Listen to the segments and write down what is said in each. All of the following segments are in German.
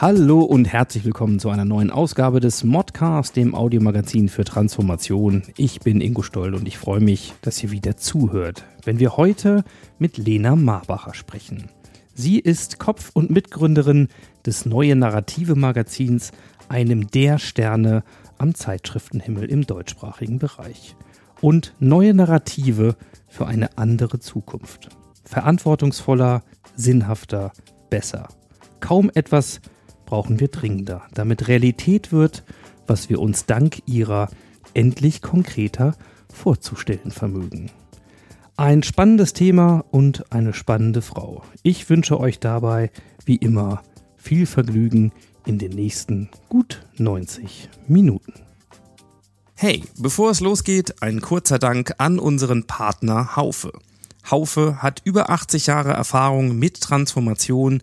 Hallo und herzlich willkommen zu einer neuen Ausgabe des Modcast, dem Audiomagazin für Transformation. Ich bin Ingo Stoll und ich freue mich, dass ihr wieder zuhört, wenn wir heute mit Lena Marbacher sprechen. Sie ist Kopf- und Mitgründerin des Neue Narrative Magazins, einem der Sterne am Zeitschriftenhimmel im deutschsprachigen Bereich. Und neue Narrative für eine andere Zukunft. Verantwortungsvoller, sinnhafter, besser. Kaum etwas brauchen wir dringender, damit Realität wird, was wir uns dank ihrer endlich konkreter vorzustellen vermögen. Ein spannendes Thema und eine spannende Frau. Ich wünsche euch dabei, wie immer, viel Vergnügen in den nächsten gut 90 Minuten. Hey, bevor es losgeht, ein kurzer Dank an unseren Partner Haufe. Haufe hat über 80 Jahre Erfahrung mit Transformation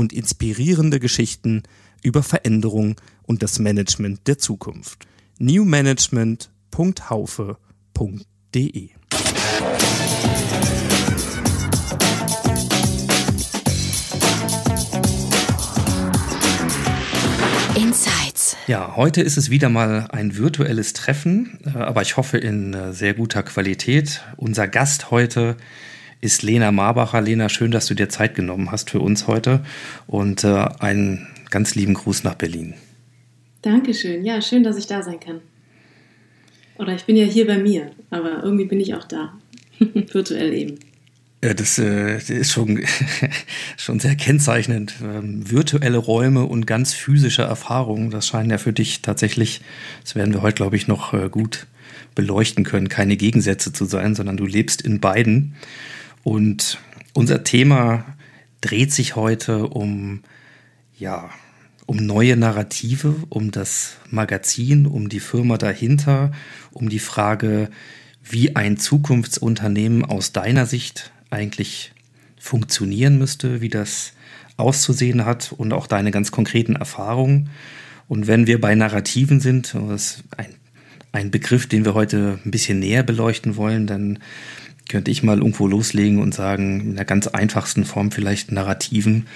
und inspirierende Geschichten über Veränderung und das Management der Zukunft. newmanagement.haufe.de Insights. Ja, heute ist es wieder mal ein virtuelles Treffen, äh, aber ich hoffe in äh, sehr guter Qualität. Unser Gast heute ist Lena Marbacher. Lena, schön, dass du dir Zeit genommen hast für uns heute und äh, einen ganz lieben Gruß nach Berlin. Dankeschön. Ja, schön, dass ich da sein kann. Oder ich bin ja hier bei mir, aber irgendwie bin ich auch da. Virtuell eben. Ja, das äh, ist schon, schon sehr kennzeichnend. Ähm, virtuelle Räume und ganz physische Erfahrungen, das scheinen ja für dich tatsächlich, das werden wir heute, glaube ich, noch äh, gut beleuchten können, keine Gegensätze zu sein, sondern du lebst in beiden. Und unser Thema dreht sich heute um, ja, um neue Narrative, um das Magazin, um die Firma dahinter, um die Frage, wie ein Zukunftsunternehmen aus deiner Sicht eigentlich funktionieren müsste, wie das auszusehen hat und auch deine ganz konkreten Erfahrungen. Und wenn wir bei Narrativen sind, das ist ein, ein Begriff, den wir heute ein bisschen näher beleuchten wollen, dann könnte ich mal irgendwo loslegen und sagen, in der ganz einfachsten Form vielleicht Narrativen,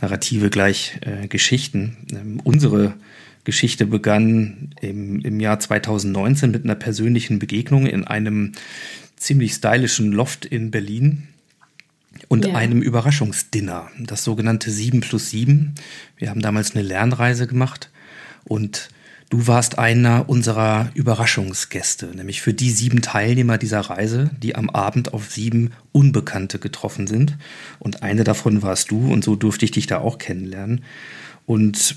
Narrative gleich äh, Geschichten. Ähm, unsere Geschichte begann im, im Jahr 2019 mit einer persönlichen Begegnung in einem ziemlich stylischen Loft in Berlin und Ja. einem Überraschungsdinner, das sogenannte 7 plus 7. Wir haben damals eine Lernreise gemacht und du warst einer unserer Überraschungsgäste, nämlich für die sieben Teilnehmer dieser Reise, die am Abend auf sieben Unbekannte getroffen sind. Und eine davon warst du und so durfte ich dich da auch kennenlernen. Und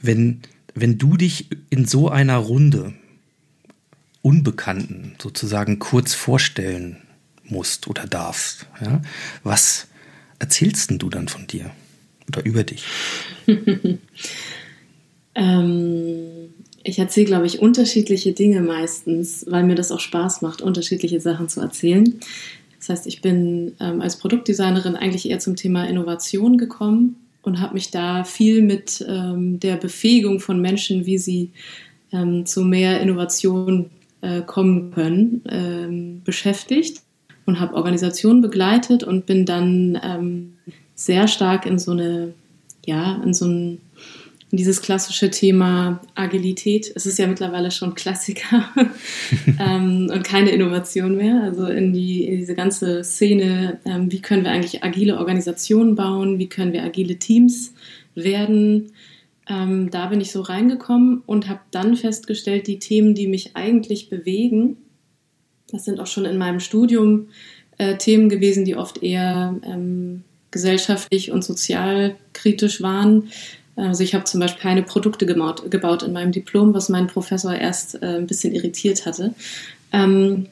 wenn, wenn du dich in so einer Runde Unbekannten sozusagen kurz vorstellen musst oder darfst, ja, was erzählst denn du dann von dir oder über dich? Ähm, ich erzähle, glaube ich, unterschiedliche Dinge meistens, weil mir das auch Spaß macht, unterschiedliche Sachen zu erzählen. Das heißt, ich bin ähm, als Produktdesignerin eigentlich eher zum Thema Innovation gekommen und habe mich da viel mit ähm, der Befähigung von Menschen, wie sie ähm, zu mehr Innovation äh, kommen können, ähm, beschäftigt und habe Organisationen begleitet und bin dann ähm, sehr stark in so eine, ja, in so ein in dieses klassische Thema Agilität. Es ist ja mittlerweile schon Klassiker ähm, und keine Innovation mehr. Also in, die, in diese ganze Szene, ähm, wie können wir eigentlich agile Organisationen bauen, wie können wir agile Teams werden, Ähm, da bin ich so reingekommen und habe dann festgestellt, die Themen, die mich eigentlich bewegen, das sind auch schon in meinem Studium äh, Themen gewesen, die oft eher ähm, gesellschaftlich und sozial kritisch waren. Also ich habe zum Beispiel keine Produkte gebaut, gebaut, in meinem Diplom, was mein Professor erst äh, ein bisschen irritiert hatte. Ähm,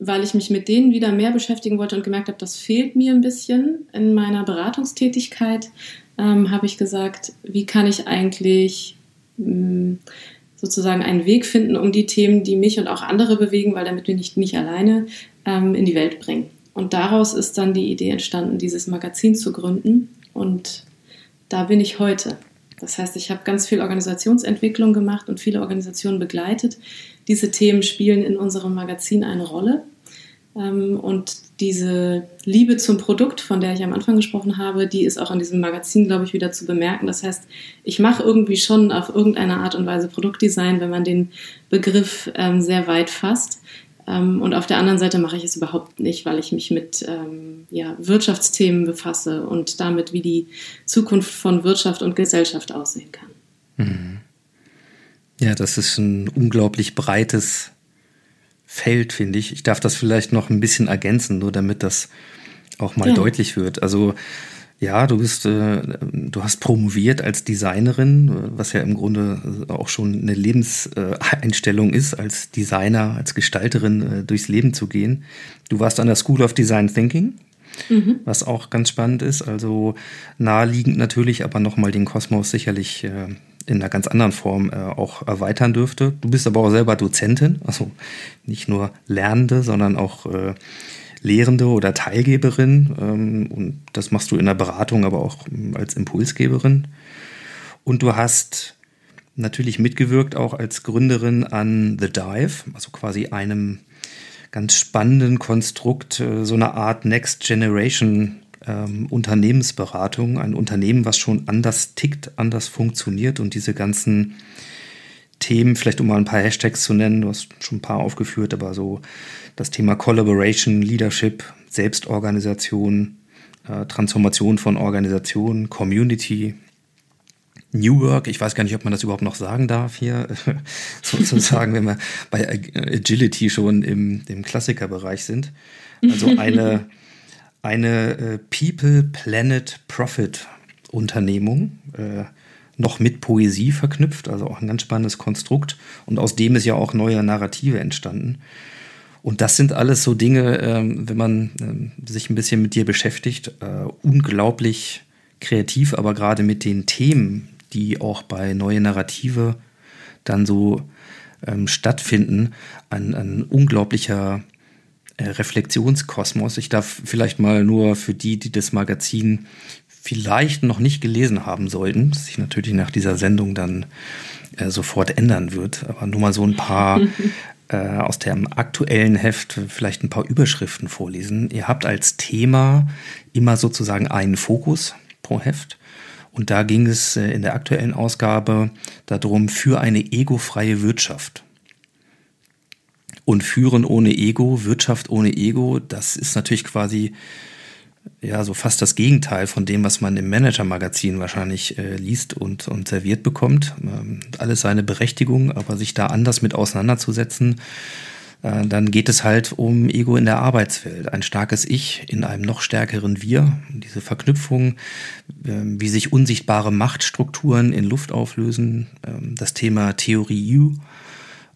weil ich mich mit denen wieder mehr beschäftigen wollte und gemerkt habe, das fehlt mir ein bisschen in meiner Beratungstätigkeit, ähm, habe ich gesagt, wie kann ich eigentlich mh, hm, sozusagen einen Weg finden, um die Themen, die mich und auch andere bewegen, weil damit bin ich nicht alleine, ähm, in die Welt bringen. Und daraus ist dann die Idee entstanden, dieses Magazin zu gründen. Und da bin ich heute. Das heißt, ich habe ganz viel Organisationsentwicklung gemacht und viele Organisationen begleitet. Diese Themen spielen in unserem Magazin eine Rolle. Ähm, und diese Liebe zum Produkt, von der ich am Anfang gesprochen habe, die ist auch in diesem Magazin, glaube ich, wieder zu bemerken. Das heißt, ich mache irgendwie schon auf irgendeine Art und Weise Produktdesign, wenn man den Begriff ähm, sehr weit fasst. Ähm, und auf der anderen Seite mache ich es überhaupt nicht, weil ich mich mit ähm, ja, Wirtschaftsthemen befasse und damit, wie die Zukunft von Wirtschaft und Gesellschaft aussehen kann. Mhm. Ja, das ist ein unglaublich breites Feld, finde ich. Ich darf das vielleicht noch ein bisschen ergänzen, nur damit das auch mal ja. deutlich wird. Also ja, du bist, äh, du hast promoviert als Designerin, was ja im Grunde auch schon eine Lebenseinstellung ist, als Designer, als Gestalterin äh, durchs Leben zu gehen. Du warst an der School of Design Thinking, mhm. was auch ganz spannend ist. Also naheliegend natürlich, aber nochmal den Kosmos sicherlich äh, in einer ganz anderen Form äh, auch erweitern dürfte. Du bist aber auch selber Dozentin, also nicht nur Lernende, sondern auch äh, Lehrende oder Teilgeberin. Ähm, und das machst du in der Beratung, aber auch ähm, als Impulsgeberin. Und du hast natürlich mitgewirkt auch als Gründerin an The Dive, also quasi einem ganz spannenden Konstrukt, äh, so eine Art Next Generation ähm, Unternehmensberatung, ein Unternehmen, was schon anders tickt, anders funktioniert und diese ganzen Themen, vielleicht um mal ein paar Hashtags zu nennen, du hast schon ein paar aufgeführt, aber so das Thema Collaboration, Leadership, Selbstorganisation, äh, Transformation von Organisationen, Community, New Work, ich weiß gar nicht, ob man das überhaupt noch sagen darf hier, sozusagen, wenn wir bei Agility schon im, im Klassikerbereich sind. Also eine eine äh, People, Planet, Profit Unternehmung, äh, noch mit Poesie verknüpft, also auch ein ganz spannendes Konstrukt. Und aus dem ist ja auch neue Narrative entstanden. Und das sind alles so Dinge, äh, wenn man ähm, sich ein bisschen mit dir beschäftigt, äh, unglaublich kreativ, aber gerade mit den Themen, die auch bei neue Narrative dann so ähm, stattfinden, ein, ein unglaublicher äh, Reflexionskosmos. Ich darf vielleicht mal nur für die, die das Magazin vielleicht noch nicht gelesen haben sollten, das sich natürlich nach dieser Sendung dann äh, sofort ändern wird, aber nur mal so ein paar äh, aus dem aktuellen Heft vielleicht ein paar Überschriften vorlesen. Ihr habt als Thema immer sozusagen einen Fokus pro Heft. Und da ging es äh, in der aktuellen Ausgabe darum, für eine egofreie Wirtschaft. Und Führen ohne Ego, Wirtschaft ohne Ego, das ist natürlich quasi ja so fast das Gegenteil von dem, was man im Manager-Magazin wahrscheinlich äh, liest und, und serviert bekommt. Ähm, alles seine Berechtigung, aber sich da anders mit auseinanderzusetzen, äh, dann geht es halt um Ego in der Arbeitswelt. Ein starkes Ich in einem noch stärkeren Wir. Diese Verknüpfung, äh, wie sich unsichtbare Machtstrukturen in Luft auflösen. Ähm, das Thema Theorie U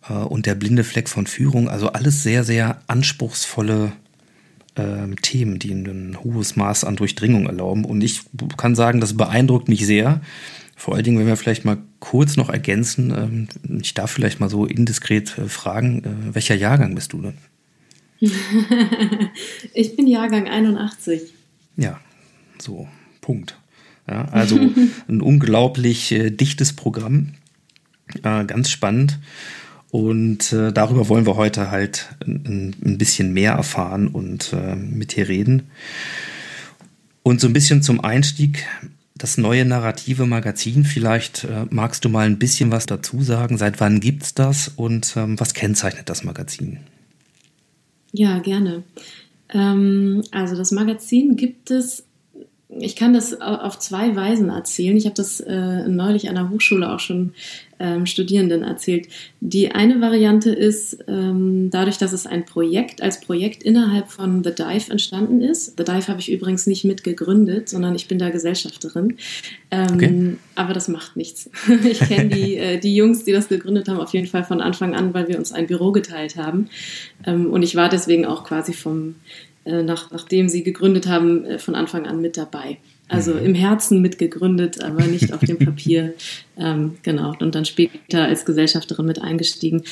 äh, und der blinde Fleck von Führung. Also alles sehr, sehr anspruchsvolle äh, Themen, die ein hohes Maß an Durchdringung erlauben. Und ich kann sagen, das beeindruckt mich sehr. Vor allen Dingen, wenn wir vielleicht mal kurz noch ergänzen, ähm, ich darf vielleicht mal so indiskret äh, fragen, äh, welcher Jahrgang bist du denn? ich bin Jahrgang 81. Ja, so, Punkt. Ja, also ein unglaublich äh, dichtes Programm, äh, ganz spannend. Und äh, darüber wollen wir heute halt ein, ein bisschen mehr erfahren und äh, mit dir reden. Und so ein bisschen zum Einstieg, das neue narrative Magazin, vielleicht äh, magst du mal ein bisschen was dazu sagen. Seit wann gibt es das und ähm, was kennzeichnet das Magazin? Ja, gerne. Ähm, also das Magazin gibt es ich kann das auf zwei Weisen erzählen. Ich habe das äh, neulich an der Hochschule auch schon ähm, Studierenden erzählt. Die eine Variante ist, ähm, dadurch, dass es ein Projekt als Projekt innerhalb von The Dive entstanden ist. The Dive habe ich übrigens nicht mitgegründet, sondern ich bin da Gesellschafterin. Ähm, okay. Aber das macht nichts. ich kenne die, äh, die Jungs, die das gegründet haben, auf jeden Fall von Anfang an, weil wir uns ein Büro geteilt haben. Ähm, und ich war deswegen auch quasi vom äh, nach, nachdem sie gegründet haben, äh, von Anfang an mit dabei. Also mhm. im Herzen mitgegründet, aber nicht auf dem Papier. ähm, genau. Und dann später als Gesellschafterin mit eingestiegen.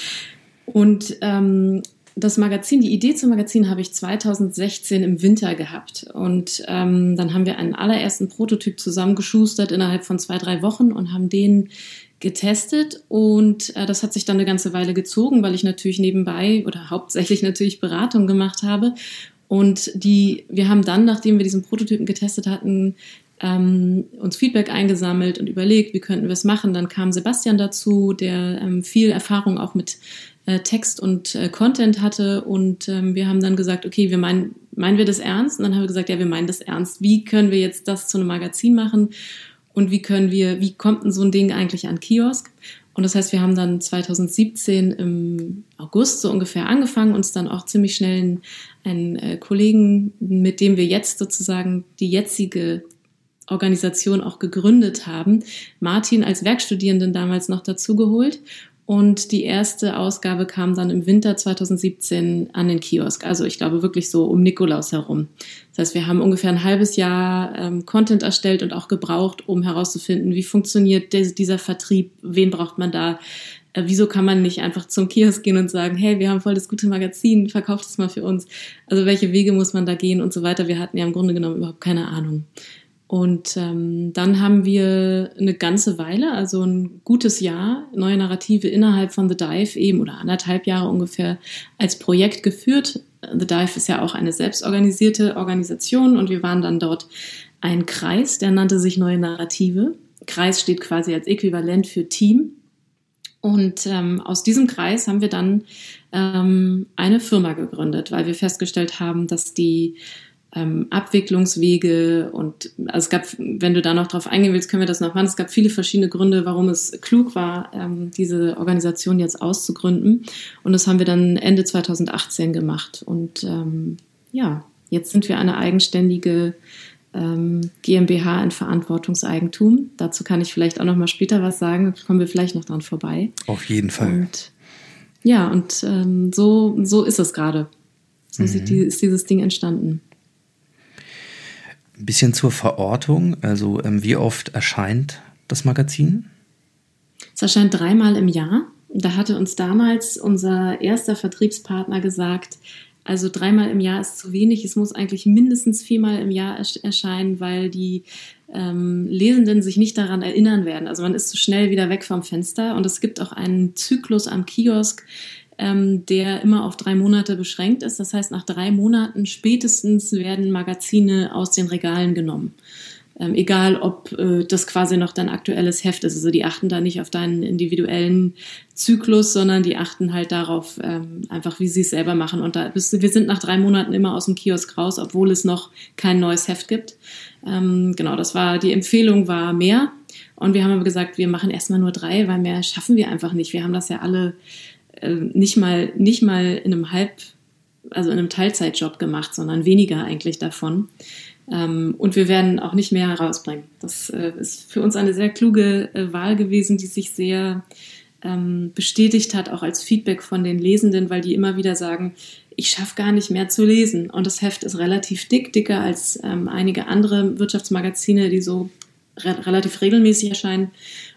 Und ähm, das Magazin, die Idee zum Magazin habe ich 2016 im Winter gehabt. Und ähm, dann haben wir einen allerersten Prototyp zusammengeschustert innerhalb von zwei, drei Wochen und haben den getestet und äh, das hat sich dann eine ganze Weile gezogen, weil ich natürlich nebenbei oder hauptsächlich natürlich Beratung gemacht habe und die, wir haben dann, nachdem wir diesen Prototypen getestet hatten, ähm, uns Feedback eingesammelt und überlegt, wie könnten wir es machen. Dann kam Sebastian dazu, der ähm, viel Erfahrung auch mit äh, Text und äh, Content hatte. Und ähm, wir haben dann gesagt, okay, wir meinen, meinen wir das ernst? Und dann haben wir gesagt, ja, wir meinen das ernst. Wie können wir jetzt das zu einem Magazin machen? Und wie können wir, wie kommt denn so ein Ding eigentlich an Kiosk? Und das heißt, wir haben dann 2017 im August so ungefähr angefangen, uns dann auch ziemlich schnell einen, einen äh, Kollegen, mit dem wir jetzt sozusagen die jetzige Organisation auch gegründet haben, Martin als Werkstudierenden damals noch dazugeholt und die erste Ausgabe kam dann im Winter 2017 an den Kiosk. Also ich glaube wirklich so um Nikolaus herum. Das heißt, wir haben ungefähr ein halbes Jahr ähm, Content erstellt und auch gebraucht, um herauszufinden, wie funktioniert dieser Vertrieb, wen braucht man da, äh, wieso kann man nicht einfach zum Kiosk gehen und sagen, hey, wir haben voll das gute Magazin, verkauft es mal für uns. Also welche Wege muss man da gehen und so weiter. Wir hatten ja im Grunde genommen überhaupt keine Ahnung. Und ähm, dann haben wir eine ganze Weile, also ein gutes Jahr, neue Narrative innerhalb von The Dive eben oder anderthalb Jahre ungefähr als Projekt geführt. The Dive ist ja auch eine selbstorganisierte Organisation und wir waren dann dort ein Kreis, der nannte sich Neue Narrative. Kreis steht quasi als Äquivalent für Team. Und ähm, aus diesem Kreis haben wir dann ähm, eine Firma gegründet, weil wir festgestellt haben, dass die ähm, Abwicklungswege und also es gab, wenn du da noch drauf eingehen willst, können wir das noch machen. Es gab viele verschiedene Gründe, warum es klug war, ähm, diese Organisation jetzt auszugründen. Und das haben wir dann Ende 2018 gemacht. Und ähm, ja, jetzt sind wir eine eigenständige ähm, GmbH in Verantwortungseigentum. Dazu kann ich vielleicht auch noch mal später was sagen. Kommen wir vielleicht noch dran vorbei. Auf jeden Fall. Und, ja, und ähm, so, so ist es gerade. So mhm. ist dieses Ding entstanden. Ein bisschen zur Verortung, also ähm, wie oft erscheint das Magazin? Es erscheint dreimal im Jahr. Da hatte uns damals unser erster Vertriebspartner gesagt, also dreimal im Jahr ist zu wenig. Es muss eigentlich mindestens viermal im Jahr erscheinen, weil die ähm, Lesenden sich nicht daran erinnern werden. Also man ist zu schnell wieder weg vom Fenster. Und es gibt auch einen Zyklus am Kiosk, ähm, der immer auf drei Monate beschränkt ist. Das heißt, nach drei Monaten spätestens werden Magazine aus den Regalen genommen. Ähm, egal, ob äh, das quasi noch dein aktuelles Heft ist. Also die achten da nicht auf deinen individuellen Zyklus, sondern die achten halt darauf, ähm, einfach wie sie es selber machen. Und da bist, wir sind nach drei Monaten immer aus dem Kiosk raus, obwohl es noch kein neues Heft gibt. Ähm, genau, das war die Empfehlung war mehr. Und wir haben aber gesagt, wir machen erstmal nur drei, weil mehr schaffen wir einfach nicht. Wir haben das ja alle äh, nicht mal, nicht mal in einem Halb, also in einem Teilzeitjob gemacht, sondern weniger eigentlich davon. Ähm, und wir werden auch nicht mehr herausbringen. Das äh, ist für uns eine sehr kluge äh, Wahl gewesen, die sich sehr ähm, bestätigt hat, auch als Feedback von den Lesenden, weil die immer wieder sagen, ich schaffe gar nicht mehr zu lesen. Und das Heft ist relativ dick, dicker als ähm, einige andere Wirtschaftsmagazine, die so re relativ regelmäßig erscheinen.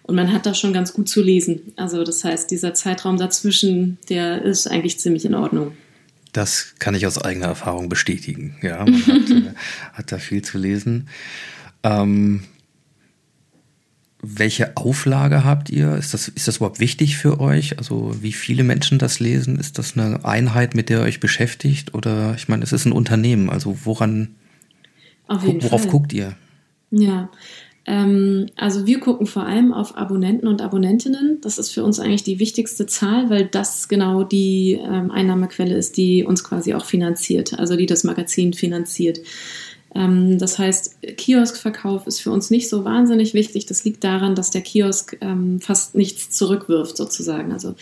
Und man hat da schon ganz gut zu lesen. Also das heißt, dieser Zeitraum dazwischen, der ist eigentlich ziemlich in Ordnung. Das kann ich aus eigener Erfahrung bestätigen. Ja, man hat, äh, hat da viel zu lesen. Ähm, welche Auflage habt ihr? Ist das, ist das überhaupt wichtig für euch? Also wie viele Menschen das lesen? Ist das eine Einheit, mit der ihr euch beschäftigt? Oder ich meine, es ist ein Unternehmen. Also woran, worauf Fall. guckt ihr? Ja, also wir gucken vor allem auf Abonnenten und Abonnentinnen. Das ist für uns eigentlich die wichtigste Zahl, weil das genau die ähm, Einnahmequelle ist, die uns quasi auch finanziert, also die das Magazin finanziert. Ähm, das heißt, Kioskverkauf ist für uns nicht so wahnsinnig wichtig. Das liegt daran, dass der Kiosk ähm, fast nichts zurückwirft sozusagen. Also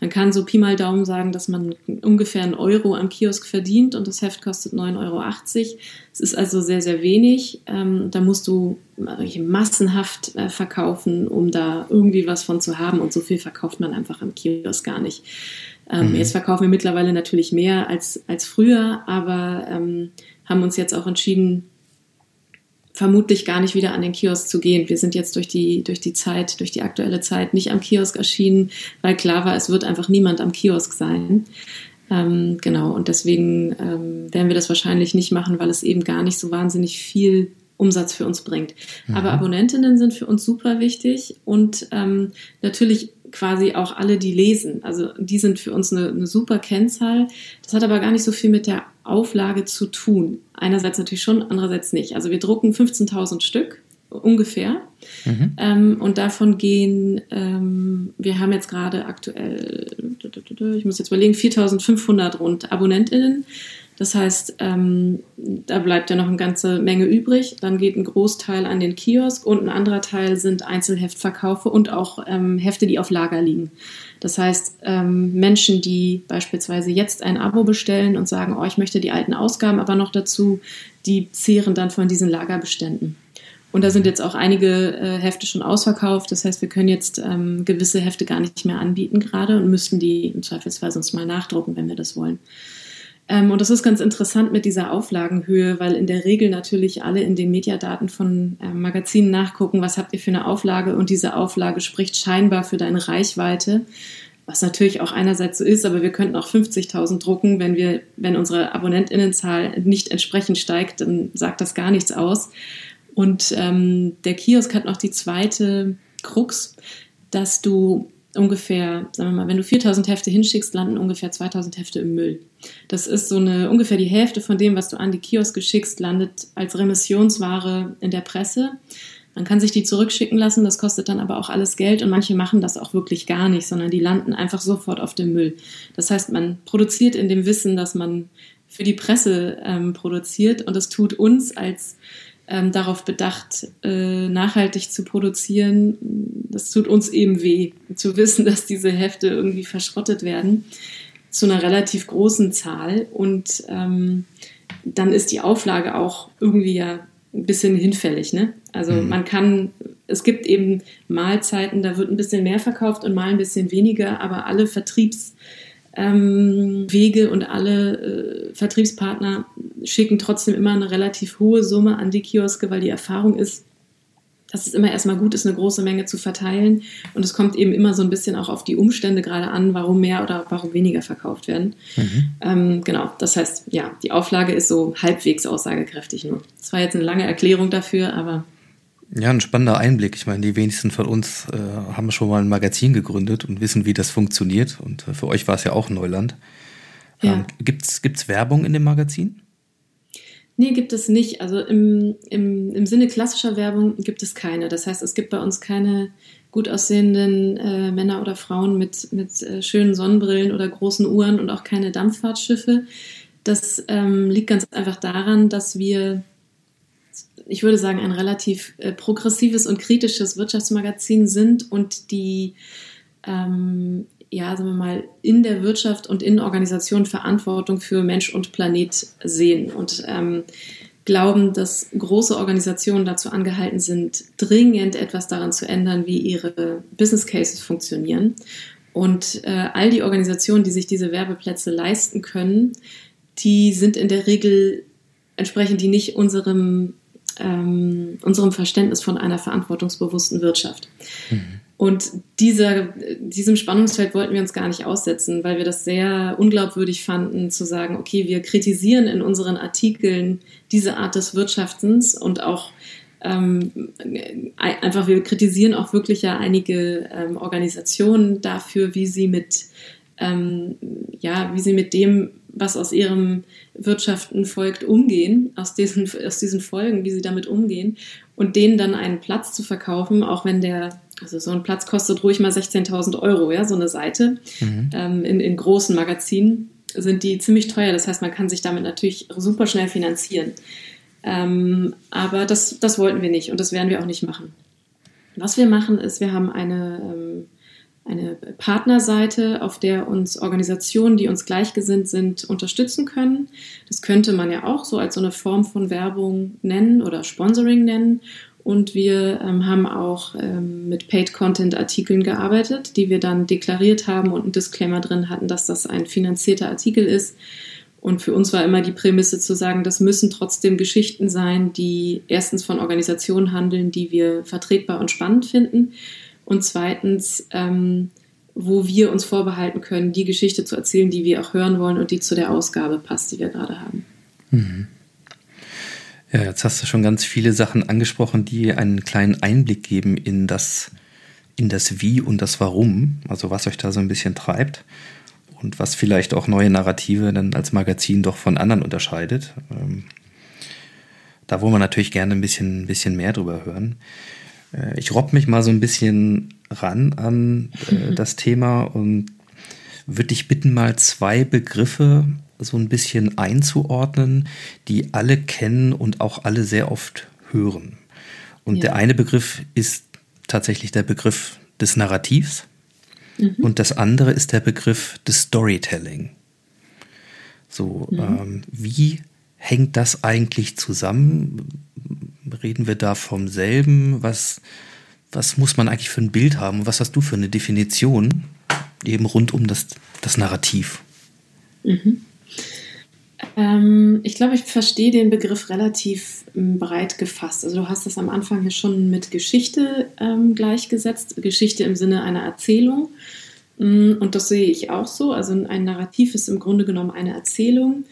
man kann so Pi mal Daumen sagen, dass man ungefähr einen Euro am Kiosk verdient und das Heft kostet 9,80 Euro. Es ist also sehr, sehr wenig. Ähm, da musst du massenhaft äh, verkaufen, um da irgendwie was von zu haben und so viel verkauft man einfach am Kiosk gar nicht. Ähm, mhm. Jetzt verkaufen wir mittlerweile natürlich mehr als, als früher, aber ähm, haben uns jetzt auch entschieden, vermutlich gar nicht wieder an den Kiosk zu gehen. Wir sind jetzt durch die, durch die Zeit, durch die aktuelle Zeit nicht am Kiosk erschienen, weil klar war, es wird einfach niemand am Kiosk sein. Ähm, genau, und deswegen ähm, werden wir das wahrscheinlich nicht machen, weil es eben gar nicht so wahnsinnig viel Umsatz für uns bringt. Mhm. Aber Abonnentinnen sind für uns super wichtig und ähm, natürlich quasi auch alle, die lesen. Also die sind für uns eine, eine super Kennzahl. Das hat aber gar nicht so viel mit der Auflage zu tun. Einerseits natürlich schon, andererseits nicht. Also wir drucken 15.000 Stück ungefähr. Mhm. Ähm, und davon gehen, ähm, wir haben jetzt gerade aktuell, ich muss jetzt überlegen, 4.500 rund AbonnentInnen. Das heißt, ähm, da bleibt ja noch eine ganze Menge übrig. Dann geht ein Großteil an den Kiosk und ein anderer Teil sind Einzelheftverkaufe und auch ähm, Hefte, die auf Lager liegen. Das heißt, ähm, Menschen, die beispielsweise jetzt ein Abo bestellen und sagen, oh, ich möchte die alten Ausgaben aber noch dazu, die zehren dann von diesen Lagerbeständen. Und da sind jetzt auch einige äh, Hefte schon ausverkauft. Das heißt, wir können jetzt ähm, gewisse Hefte gar nicht mehr anbieten gerade und müssten die im Zweifelsfall sonst mal nachdrucken, wenn wir das wollen. Ähm, und das ist ganz interessant mit dieser Auflagenhöhe, weil in der Regel natürlich alle in den Mediadaten von äh, Magazinen nachgucken, was habt ihr für eine Auflage und diese Auflage spricht scheinbar für deine Reichweite, was natürlich auch einerseits so ist, aber wir könnten auch 50.000 drucken, wenn wir, wenn unsere Abonnentinnenzahl nicht entsprechend steigt, dann sagt das gar nichts aus. Und ähm, der Kiosk hat noch die zweite Krux, dass du ungefähr, sagen wir mal, wenn du 4000 Hefte hinschickst, landen ungefähr 2000 Hefte im Müll. Das ist so eine ungefähr die Hälfte von dem, was du an die Kioske schickst, landet als Remissionsware in der Presse. Man kann sich die zurückschicken lassen, das kostet dann aber auch alles Geld und manche machen das auch wirklich gar nicht, sondern die landen einfach sofort auf dem Müll. Das heißt, man produziert in dem Wissen, dass man für die Presse ähm, produziert und das tut uns als ähm, darauf bedacht, äh, nachhaltig zu produzieren. Das tut uns eben weh, zu wissen, dass diese Hefte irgendwie verschrottet werden zu einer relativ großen Zahl. Und ähm, dann ist die Auflage auch irgendwie ja ein bisschen hinfällig. Ne? Also mhm. man kann, es gibt eben Mahlzeiten, da wird ein bisschen mehr verkauft und mal ein bisschen weniger, aber alle Vertriebs ähm, Wege und alle äh, Vertriebspartner schicken trotzdem immer eine relativ hohe Summe an die Kioske, weil die Erfahrung ist, dass es immer erstmal gut ist, eine große Menge zu verteilen. Und es kommt eben immer so ein bisschen auch auf die Umstände gerade an, warum mehr oder warum weniger verkauft werden. Mhm. Ähm, genau, das heißt, ja, die Auflage ist so halbwegs aussagekräftig nur. Das war jetzt eine lange Erklärung dafür, aber ja, ein spannender Einblick. Ich meine, die wenigsten von uns äh, haben schon mal ein Magazin gegründet und wissen, wie das funktioniert. Und äh, für euch war es ja auch Neuland. Ja. Ähm, gibt's, gibt's Werbung in dem Magazin? Nee, gibt es nicht. Also im, im, im Sinne klassischer Werbung gibt es keine. Das heißt, es gibt bei uns keine gut aussehenden äh, Männer oder Frauen mit, mit äh, schönen Sonnenbrillen oder großen Uhren und auch keine Dampffahrtschiffe. Das ähm, liegt ganz einfach daran, dass wir ich würde sagen, ein relativ äh, progressives und kritisches Wirtschaftsmagazin sind und die, ähm, ja, sagen wir mal, in der Wirtschaft und in Organisationen Verantwortung für Mensch und Planet sehen und ähm, glauben, dass große Organisationen dazu angehalten sind, dringend etwas daran zu ändern, wie ihre Business Cases funktionieren. Und äh, all die Organisationen, die sich diese Werbeplätze leisten können, die sind in der Regel entsprechend die nicht unserem ähm, unserem Verständnis von einer verantwortungsbewussten Wirtschaft. Mhm. Und dieser, diesem Spannungsfeld wollten wir uns gar nicht aussetzen, weil wir das sehr unglaubwürdig fanden, zu sagen, okay, wir kritisieren in unseren Artikeln diese Art des Wirtschaftens und auch ähm, einfach, wir kritisieren auch wirklich ja einige ähm, Organisationen dafür, wie sie mit, ähm, ja, wie sie mit dem was aus ihrem Wirtschaften folgt, umgehen, aus diesen, aus diesen Folgen, wie sie damit umgehen und denen dann einen Platz zu verkaufen, auch wenn der, also so ein Platz kostet ruhig mal 16.000 Euro, ja, so eine Seite mhm. ähm, in, in großen Magazinen sind die ziemlich teuer. Das heißt, man kann sich damit natürlich super schnell finanzieren. Ähm, aber das, das wollten wir nicht und das werden wir auch nicht machen. Was wir machen, ist, wir haben eine, ähm, eine Partnerseite, auf der uns Organisationen, die uns gleichgesinnt sind, unterstützen können. Das könnte man ja auch so als so eine Form von Werbung nennen oder Sponsoring nennen. Und wir ähm, haben auch ähm, mit Paid-Content-Artikeln gearbeitet, die wir dann deklariert haben und einen Disclaimer drin hatten, dass das ein finanzierter Artikel ist. Und für uns war immer die Prämisse zu sagen, das müssen trotzdem Geschichten sein, die erstens von Organisationen handeln, die wir vertretbar und spannend finden. Und zweitens, ähm, wo wir uns vorbehalten können, die Geschichte zu erzählen, die wir auch hören wollen und die zu der Ausgabe passt, die wir gerade haben. Mhm. Ja, jetzt hast du schon ganz viele Sachen angesprochen, die einen kleinen Einblick geben in das, in das Wie und das Warum, also was euch da so ein bisschen treibt und was vielleicht auch neue Narrative dann als Magazin doch von anderen unterscheidet. Ähm, da wollen wir natürlich gerne ein bisschen, ein bisschen mehr drüber hören. Äh, ich robb mich mal so ein bisschen ran an äh, das Thema und würde dich bitten, mal zwei Begriffe so ein bisschen einzuordnen, die alle kennen und auch alle sehr oft hören. Und ja. der eine Begriff ist tatsächlich der Begriff des Narrativs mhm. und das andere ist der Begriff des Storytelling. So, mhm. ähm, wie hängt das eigentlich zusammen? Reden wir da vom selben? Was, was muss man eigentlich für ein Bild haben? Was hast du für eine Definition eben rund um das, das Narrativ? Mhm. Ähm, ich glaube, ich verstehe den Begriff relativ ähm, breit gefasst. Also du hast das am Anfang hier schon mit Geschichte ähm, gleichgesetzt, Geschichte im Sinne einer Erzählung. Mm, und das sehe ich auch so. Also ein Narrativ ist im Grunde genommen eine Erzählung,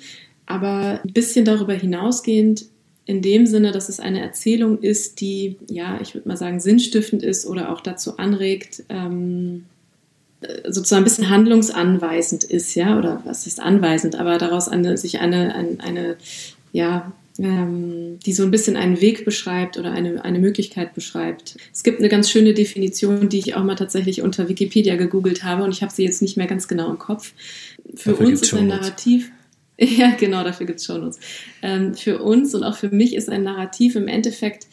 aber ein bisschen darüber hinausgehend in dem Sinne, dass es eine Erzählung ist, die, ja, ich würde mal sagen, sinnstiftend ist oder auch dazu anregt, ähm, sozusagen ein bisschen handlungsanweisend ist, ja, oder was ist anweisend, aber daraus eine, sich eine, eine, eine ja, ähm, die so ein bisschen einen Weg beschreibt oder eine, eine Möglichkeit beschreibt. Es gibt eine ganz schöne Definition, die ich auch mal tatsächlich unter Wikipedia gegoogelt habe und ich habe sie jetzt nicht mehr ganz genau im Kopf. Für dafür uns ist ein Narrativ, ja genau, dafür gibt es schon uns. Ähm, für uns und auch für mich ist ein Narrativ im Endeffekt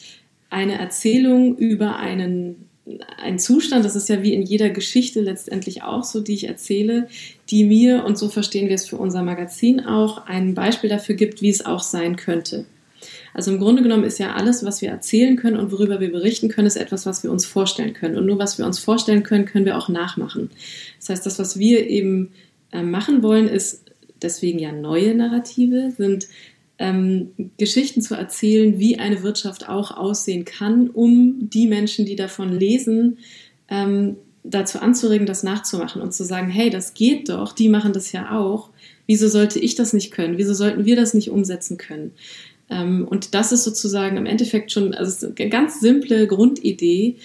eine Erzählung über einen ein Zustand, das ist ja wie in jeder Geschichte letztendlich auch so, die ich erzähle, die mir, und so verstehen wir es für unser Magazin auch, ein Beispiel dafür gibt, wie es auch sein könnte. Also im Grunde genommen ist ja alles, was wir erzählen können und worüber wir berichten können, ist etwas, was wir uns vorstellen können. Und nur was wir uns vorstellen können, können wir auch nachmachen. Das heißt, das, was wir eben äh, machen wollen, ist deswegen ja neue Narrative, sind ähm, Geschichten zu erzählen, wie eine Wirtschaft auch aussehen kann, um die Menschen, die davon lesen, ähm, dazu anzuregen, das nachzumachen und zu sagen, hey, das geht doch, die machen das ja auch. Wieso sollte ich das nicht können? Wieso sollten wir das nicht umsetzen können? Ähm, und das ist sozusagen im Endeffekt schon also eine ganz simple Grundidee,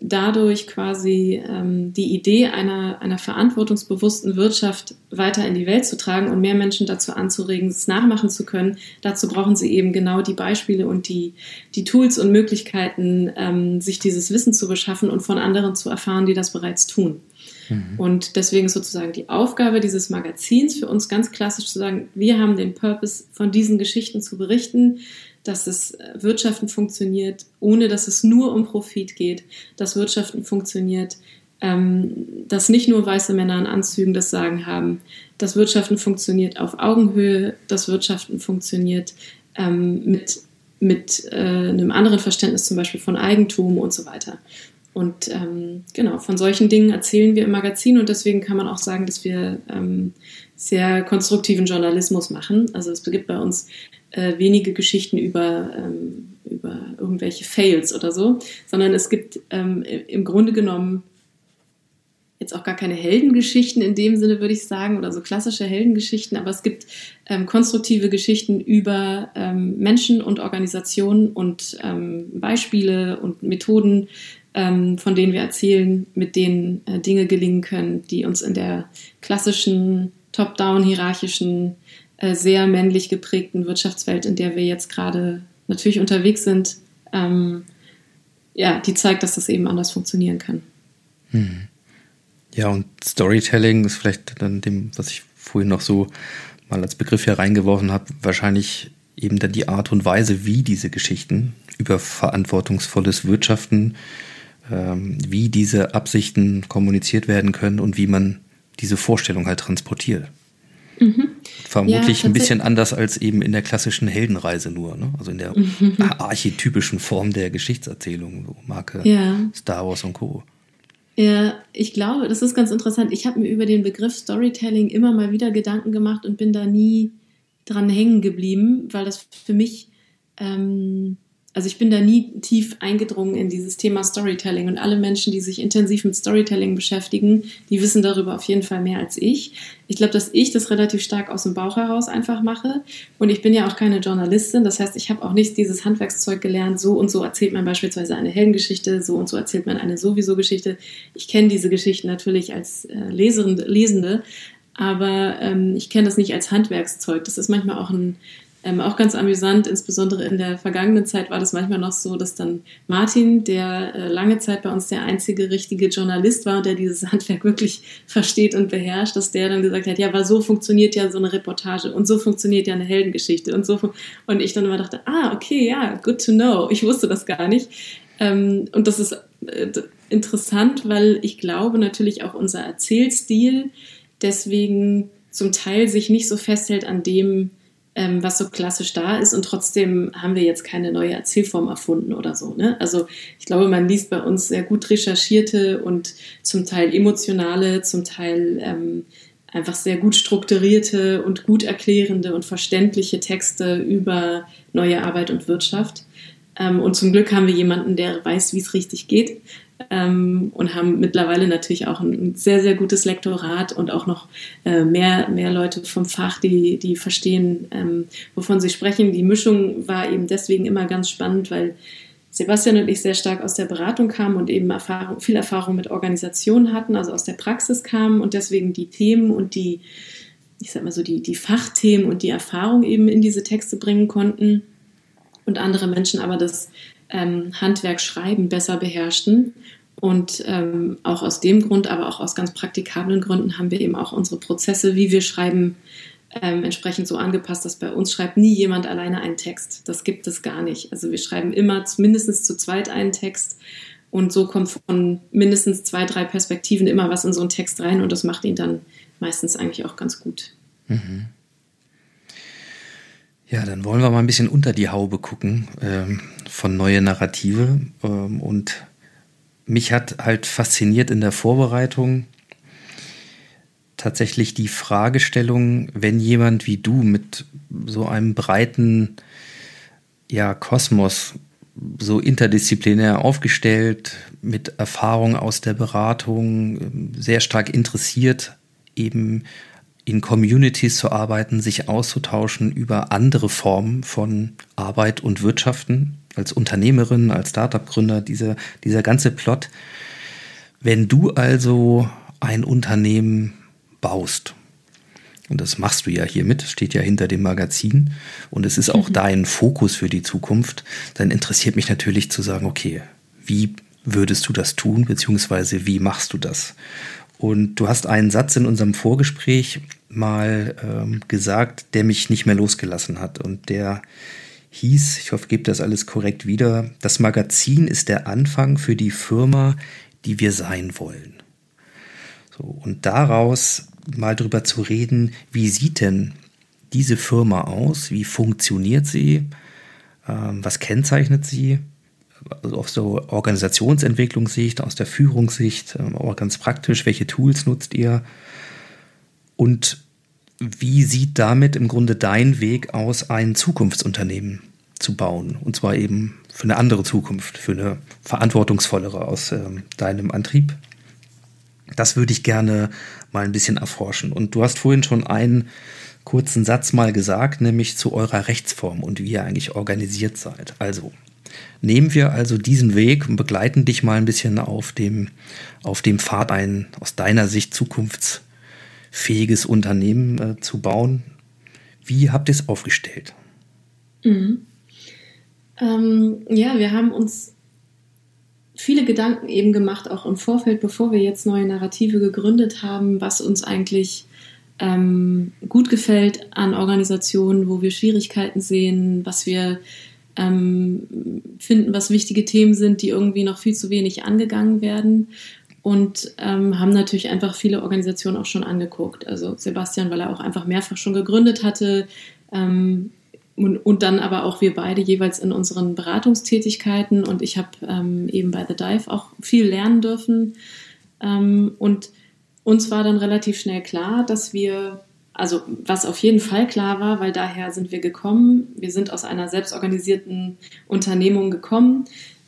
dadurch quasi ähm, die Idee einer, einer verantwortungsbewussten Wirtschaft weiter in die Welt zu tragen und mehr Menschen dazu anzuregen, es nachmachen zu können. Dazu brauchen sie eben genau die Beispiele und die, die Tools und Möglichkeiten, ähm, sich dieses Wissen zu beschaffen und von anderen zu erfahren, die das bereits tun. Mhm. Und deswegen ist sozusagen die Aufgabe dieses Magazins für uns ganz klassisch zu sagen, wir haben den Purpose, von diesen Geschichten zu berichten, dass das Wirtschaften funktioniert, ohne dass es nur um Profit geht, dass Wirtschaften funktioniert, ähm, dass nicht nur weiße Männer in Anzügen das Sagen haben, dass Wirtschaften funktioniert auf Augenhöhe, dass Wirtschaften funktioniert ähm, mit, mit äh, einem anderen Verständnis zum Beispiel von Eigentum und so weiter. Und ähm, genau, von solchen Dingen erzählen wir im Magazin und deswegen kann man auch sagen, dass wir ähm, sehr konstruktiven Journalismus machen. Also es gibt bei uns äh, wenige Geschichten über, ähm, über irgendwelche Fails oder so, sondern es gibt ähm, im Grunde genommen jetzt auch gar keine Heldengeschichten in dem Sinne, würde ich sagen, oder so klassische Heldengeschichten, aber es gibt ähm, konstruktive Geschichten über ähm, Menschen und Organisationen und ähm, Beispiele und Methoden, ähm, von denen wir erzählen, mit denen äh, Dinge gelingen können, die uns in der klassischen top-down hierarchischen sehr männlich geprägten Wirtschaftswelt, in der wir jetzt gerade natürlich unterwegs sind, ähm, ja, die zeigt, dass das eben anders funktionieren kann. Hm. Ja, und Storytelling ist vielleicht dann dem, was ich vorhin noch so mal als Begriff hier reingeworfen habe, wahrscheinlich eben dann die Art und Weise, wie diese Geschichten über verantwortungsvolles Wirtschaften, ähm, wie diese Absichten kommuniziert werden können und wie man diese Vorstellung halt transportiert. Mhm. Vermutlich ja, ein bisschen anders als eben in der klassischen Heldenreise nur, ne? also in der mhm. archetypischen Form der Geschichtserzählung, so Marke ja. Star Wars und Co. Ja, ich glaube, das ist ganz interessant. Ich habe mir über den Begriff Storytelling immer mal wieder Gedanken gemacht und bin da nie dran hängen geblieben, weil das für mich ähm, also ich bin da nie tief eingedrungen in dieses Thema Storytelling und alle Menschen, die sich intensiv mit Storytelling beschäftigen, die wissen darüber auf jeden Fall mehr als ich. Ich glaube, dass ich das relativ stark aus dem Bauch heraus einfach mache und ich bin ja auch keine Journalistin, das heißt, ich habe auch nicht dieses Handwerkszeug gelernt, so und so erzählt man beispielsweise eine Heldengeschichte, so und so erzählt man eine sowieso Geschichte. Ich kenne diese Geschichten natürlich als äh, Leserende, Lesende, aber ähm, ich kenne das nicht als Handwerkszeug. Das ist manchmal auch ein ähm, auch ganz amüsant, insbesondere in der vergangenen Zeit war das manchmal noch so, dass dann Martin, der äh, lange Zeit bei uns der einzige richtige Journalist war, der dieses Handwerk wirklich versteht und beherrscht, dass der dann gesagt hat, ja, aber so funktioniert ja so eine Reportage und so funktioniert ja eine Heldengeschichte und so. Und ich dann immer dachte, ah, okay, ja, good to know. Ich wusste das gar nicht. Ähm, und das ist äh, interessant, weil ich glaube natürlich auch unser Erzählstil deswegen zum Teil sich nicht so festhält an dem, ähm, was so klassisch da ist und trotzdem haben wir jetzt keine neue Erzählform erfunden oder so. Ne? Also ich glaube, man liest bei uns sehr gut recherchierte und zum Teil emotionale, zum Teil ähm, einfach sehr gut strukturierte und gut erklärende und verständliche Texte über neue Arbeit und Wirtschaft. Ähm, und zum Glück haben wir jemanden, der weiß, wie es richtig geht ähm, und haben mittlerweile natürlich auch ein sehr, sehr gutes Lektorat und auch noch äh, mehr, mehr Leute vom Fach, die, die verstehen, ähm, wovon sie sprechen. Die Mischung war eben deswegen immer ganz spannend, weil Sebastian und ich sehr stark aus der Beratung kamen und eben Erfahrung, viel Erfahrung mit Organisationen hatten, also aus der Praxis kamen und deswegen die Themen und die, ich sag mal so, die, die Fachthemen und die Erfahrung eben in diese Texte bringen konnten und andere Menschen aber das ähm, Handwerk Schreiben besser beherrschten. Und ähm, auch aus dem Grund, aber auch aus ganz praktikablen Gründen haben wir eben auch unsere Prozesse, wie wir schreiben, ähm, entsprechend so angepasst, dass bei uns schreibt nie jemand alleine einen Text. Das gibt es gar nicht. Also wir schreiben immer mindestens zu zweit einen Text und so kommt von mindestens zwei, drei Perspektiven immer was in so einen Text rein und das macht ihn dann meistens eigentlich auch ganz gut. Mhm. Ja, dann wollen wir mal ein bisschen unter die Haube gucken ähm, von neue Narrative. Ähm, und mich hat halt fasziniert in der Vorbereitung tatsächlich die Fragestellung, wenn jemand wie du mit so einem breiten ja, Kosmos so interdisziplinär aufgestellt, mit Erfahrung aus der Beratung, sehr stark interessiert, eben in Communities zu arbeiten, sich auszutauschen über andere Formen von Arbeit und Wirtschaften, als Unternehmerin, als Startup-Gründer, dieser, dieser ganze Plot. Wenn du also ein Unternehmen baust, und das machst du ja hiermit, steht ja hinter dem Magazin, und es ist auch mhm. dein Fokus für die Zukunft, dann interessiert mich natürlich zu sagen, okay, wie würdest du das tun, beziehungsweise wie machst du das? Und du hast einen Satz in unserem Vorgespräch mal ähm, gesagt, der mich nicht mehr losgelassen hat. Und der hieß, ich hoffe, ich gebe das alles korrekt wieder, das Magazin ist der Anfang für die Firma, die wir sein wollen. So, und daraus mal drüber zu reden, wie sieht denn diese Firma aus, wie funktioniert sie, ähm, was kennzeichnet sie, also auf so Organisationsentwicklungssicht, aus der Führungssicht, ähm, aber ganz praktisch, welche Tools nutzt ihr und wie sieht damit im Grunde dein Weg aus, ein Zukunftsunternehmen zu bauen? Und zwar eben für eine andere Zukunft, für eine verantwortungsvollere aus ähm, deinem Antrieb. Das würde ich gerne mal ein bisschen erforschen. Und du hast vorhin schon einen kurzen Satz mal gesagt, nämlich zu eurer Rechtsform und wie ihr eigentlich organisiert seid. Also, Nehmen wir also diesen Weg und begleiten dich mal ein bisschen auf dem, auf dem Pfad, ein aus deiner Sicht zukunftsfähiges Unternehmen äh, zu bauen. Wie habt ihr es aufgestellt? Mhm. Ähm, ja, wir haben uns viele Gedanken eben gemacht, auch im Vorfeld, bevor wir jetzt neue Narrative gegründet haben, was uns eigentlich ähm, gut gefällt an Organisationen, wo wir Schwierigkeiten sehen, was wir ähm, finden, was wichtige Themen sind, die irgendwie noch viel zu wenig angegangen werden. Und ähm, haben natürlich einfach viele Organisationen auch schon angeguckt. Also Sebastian, weil er auch einfach mehrfach schon gegründet hatte, ähm, und, und, dann aber auch wir beide jeweils in unseren Beratungstätigkeiten. Und ich habe ähm, eben bei The Dive auch viel lernen dürfen. Ähm, und uns war dann relativ schnell klar, dass wir, also was auf jeden Fall klar war, weil daher sind wir gekommen. Wir sind aus einer selbstorganisierten Unternehmung gekommen.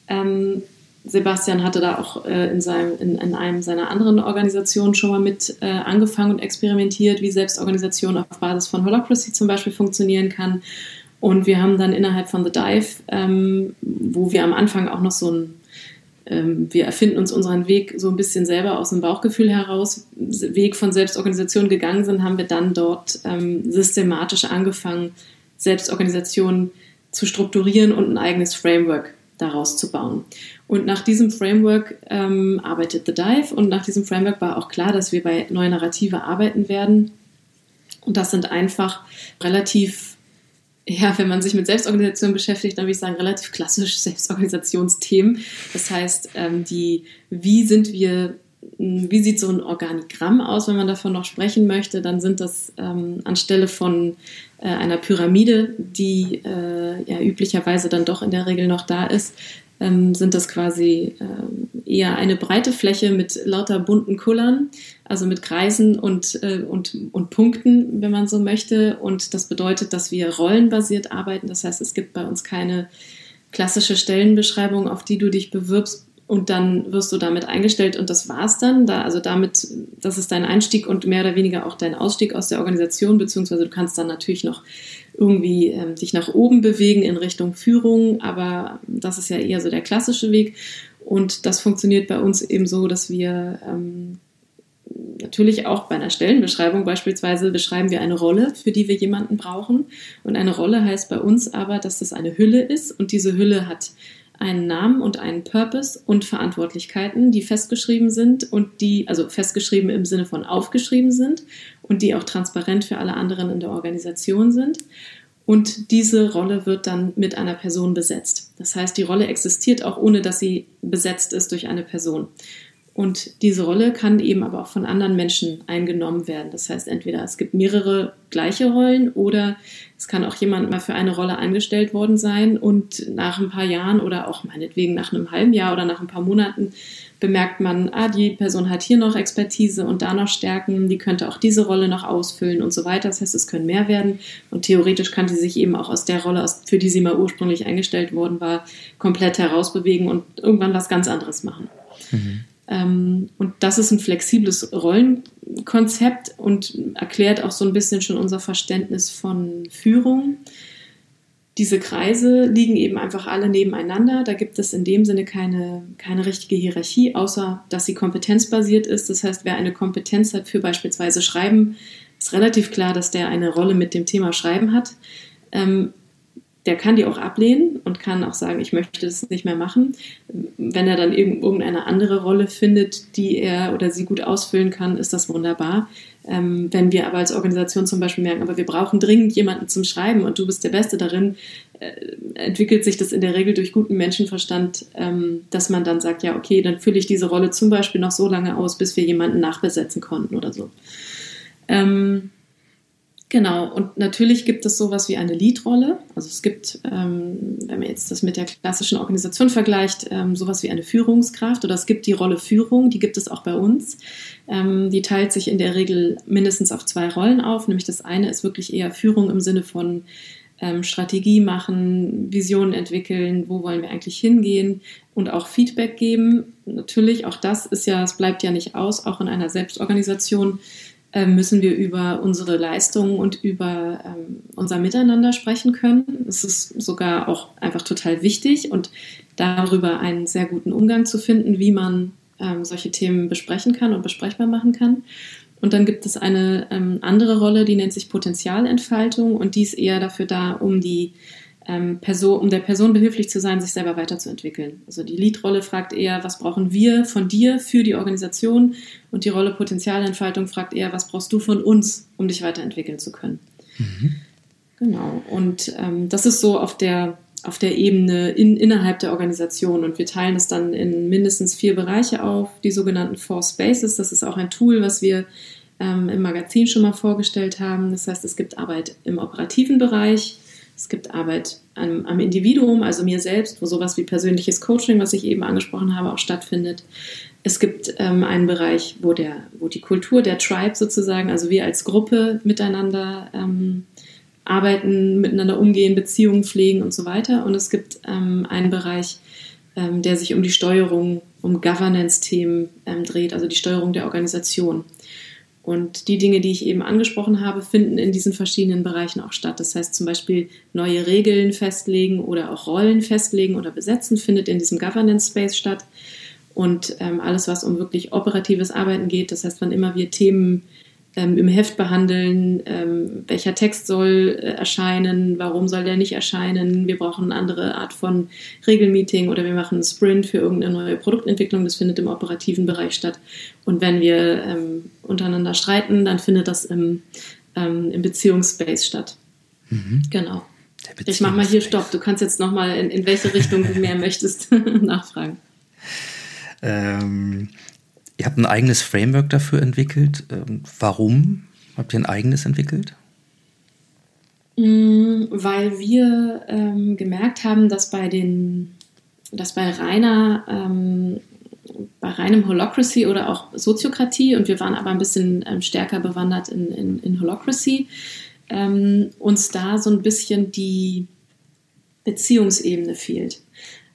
Ähm, Sebastian hatte da auch äh, in, seinem, in, in, einem seiner anderen Organisationen schon mal mit äh, angefangen und experimentiert, wie Selbstorganisation auf Basis von Holacracy zum Beispiel funktionieren kann. Und wir haben dann innerhalb von The Dive, ähm, wo wir am Anfang auch noch so ein, ähm, wir erfinden uns unseren Weg so ein bisschen selber aus dem Bauchgefühl heraus, Weg von Selbstorganisation gegangen sind, haben wir dann dort ähm, systematisch angefangen, Selbstorganisation zu strukturieren und ein eigenes Framework daraus zu bauen. Und nach diesem Framework ähm, arbeitet The Dive und nach diesem Framework war auch klar, dass wir bei neue Narrative arbeiten werden. Und das sind einfach relativ ja, wenn man sich mit Selbstorganisation beschäftigt, dann würde ich sagen, relativ klassisch Selbstorganisationsthemen. Das heißt, ähm, die, wie sind wir, wie sieht so ein Organigramm aus, wenn man davon noch sprechen möchte, dann sind das ähm, anstelle von äh, einer Pyramide, die äh, ja üblicherweise dann doch in der Regel noch da ist, ähm, sind das quasi äh, eher eine breite Fläche mit lauter bunten Kullern, also mit Kreisen und, äh, und, und Punkten, wenn man so möchte. Und das bedeutet, dass wir rollenbasiert arbeiten. Das heißt, es gibt bei uns keine klassische Stellenbeschreibung, auf die du dich bewirbst, und dann wirst du damit eingestellt und das war's dann. Da, also damit, das ist dein Einstieg und mehr oder weniger auch dein Ausstieg aus der Organisation, beziehungsweise du kannst dann natürlich noch irgendwie ähm, dich nach oben bewegen in Richtung Führung, aber das ist ja eher so der klassische Weg. Und das funktioniert bei uns eben so, dass wir ähm, natürlich auch bei einer Stellenbeschreibung beispielsweise beschreiben wir eine Rolle, für die wir jemanden brauchen. Und eine Rolle heißt bei uns aber, dass das eine Hülle ist und diese Hülle hat einen Namen und einen Purpose und Verantwortlichkeiten, die festgeschrieben sind und die, also festgeschrieben im Sinne von aufgeschrieben sind und die auch transparent für alle anderen in der Organisation sind. Und diese Rolle wird dann mit einer Person besetzt. Das heißt, die Rolle existiert auch ohne, dass sie besetzt ist durch eine Person. Und diese Rolle kann eben aber auch von anderen Menschen eingenommen werden. Das heißt, entweder es gibt mehrere gleiche Rollen oder es kann auch jemand mal für eine Rolle angestellt worden sein und nach ein paar Jahren oder auch meinetwegen nach einem halben Jahr oder nach ein paar Monaten bemerkt man, ah, die Person hat hier noch Expertise und da noch Stärken, die könnte auch diese Rolle noch ausfüllen und so weiter. Das heißt, es können mehr werden und theoretisch kann sie sich eben auch aus der Rolle, für die sie mal ursprünglich eingestellt worden war, komplett herausbewegen und irgendwann was ganz anderes machen. Mhm. Ähm, und das ist ein flexibles Rollenkonzept und erklärt auch so ein bisschen schon unser Verständnis von Führung. Diese Kreise liegen eben einfach alle nebeneinander. Da gibt es in dem Sinne keine, keine richtige Hierarchie, außer dass sie kompetenzbasiert ist. Das heißt, wer eine Kompetenz hat für beispielsweise Schreiben, ist relativ klar, dass der eine Rolle mit dem Thema Schreiben hat. Ähm, der kann die auch ablehnen und kann auch sagen, ich möchte das nicht mehr machen. Wenn er dann irgendeine andere Rolle findet, die er oder sie gut ausfüllen kann, ist das wunderbar. Ähm, wenn wir aber als Organisation zum Beispiel merken, aber wir brauchen dringend jemanden zum Schreiben und du bist der Beste darin, äh, entwickelt sich das in der Regel durch guten Menschenverstand, ähm, dass man dann sagt, ja, okay, dann fülle ich diese Rolle zum Beispiel noch so lange aus, bis wir jemanden nachbesetzen konnten oder so. Ähm, Genau, und natürlich gibt es sowas wie eine Lead-Rolle. Also es gibt, ähm, wenn man jetzt das mit der klassischen Organisation vergleicht, ähm, sowas wie eine Führungskraft oder es gibt die Rolle Führung, die gibt es auch bei uns. Ähm, die teilt sich in der Regel mindestens auf zwei Rollen auf, nämlich das eine ist wirklich eher Führung im Sinne von ähm, Strategie machen, Visionen entwickeln, wo wollen wir eigentlich hingehen und auch Feedback geben. Natürlich, auch das ist ja, es bleibt ja nicht aus, auch in einer Selbstorganisation müssen wir über unsere Leistungen und über ähm, unser Miteinander sprechen können. Es ist sogar auch einfach total wichtig und darüber einen sehr guten Umgang zu finden, wie man ähm, solche Themen besprechen kann und besprechbar machen kann. Und dann gibt es eine ähm, andere Rolle, die nennt sich Potenzialentfaltung und die ist eher dafür da, um die ähm, Person, um der Person behilflich zu sein, sich selber weiterzuentwickeln. Also die Lead-Rolle fragt eher, was brauchen wir von dir für die Organisation? Und die Rolle Potenzialentfaltung fragt eher, was brauchst du von uns, um dich weiterentwickeln zu können? Mhm. Genau. Und ähm, das ist so auf der auf der Ebene in, innerhalb der Organisation. Und wir teilen das dann in mindestens vier Bereiche auf, die sogenannten Four Spaces. Das ist auch ein Tool, was wir ähm, im Magazin schon mal vorgestellt haben. Das heißt, es gibt Arbeit im operativen Bereich, es gibt Arbeit am, am, Individuum, also mir selbst, wo sowas wie persönliches Coaching, was ich eben angesprochen habe, auch stattfindet. Es gibt ähm, einen Bereich, wo, der, wo die Kultur der Tribe sozusagen, also wir als Gruppe miteinander ähm, arbeiten, miteinander umgehen, Beziehungen pflegen und so weiter. Und es gibt ähm, einen Bereich, ähm, der sich um die Steuerung, um Governance-Themen ähm, dreht, also die Steuerung der Organisation. Und die Dinge, die ich eben angesprochen habe, finden in diesen verschiedenen Bereichen auch statt. Das heißt zum Beispiel neue Regeln festlegen oder auch Rollen festlegen oder besetzen, findet in diesem Governance Space statt. Und ähm, alles, was um wirklich operatives Arbeiten geht, das heißt, wann immer wir Themen ähm, im Heft behandeln, ähm, welcher Text soll äh, erscheinen, warum soll der nicht erscheinen. Wir brauchen eine andere Art von Regelmeeting oder wir machen einen Sprint für irgendeine neue Produktentwicklung. Das findet im operativen Bereich statt. Und wenn wir ähm, untereinander streiten, dann findet das im, ähm, im Beziehungsspace statt. Mhm. Genau. Ich mache mal hier Stopp. Du kannst jetzt nochmal in, in welche Richtung du mehr möchtest nachfragen. Ähm, Ihr habt ein eigenes Framework dafür entwickelt. Ähm, warum habt ihr ein eigenes entwickelt? Mm, weil wir ähm, gemerkt haben, dass bei den, dass bei reiner, ähm, bei reinem Holocracy oder auch Soziokratie, und wir waren aber ein bisschen ähm, stärker bewandert in, in, in Holocracy, ähm, uns da so ein bisschen die Beziehungsebene fehlt.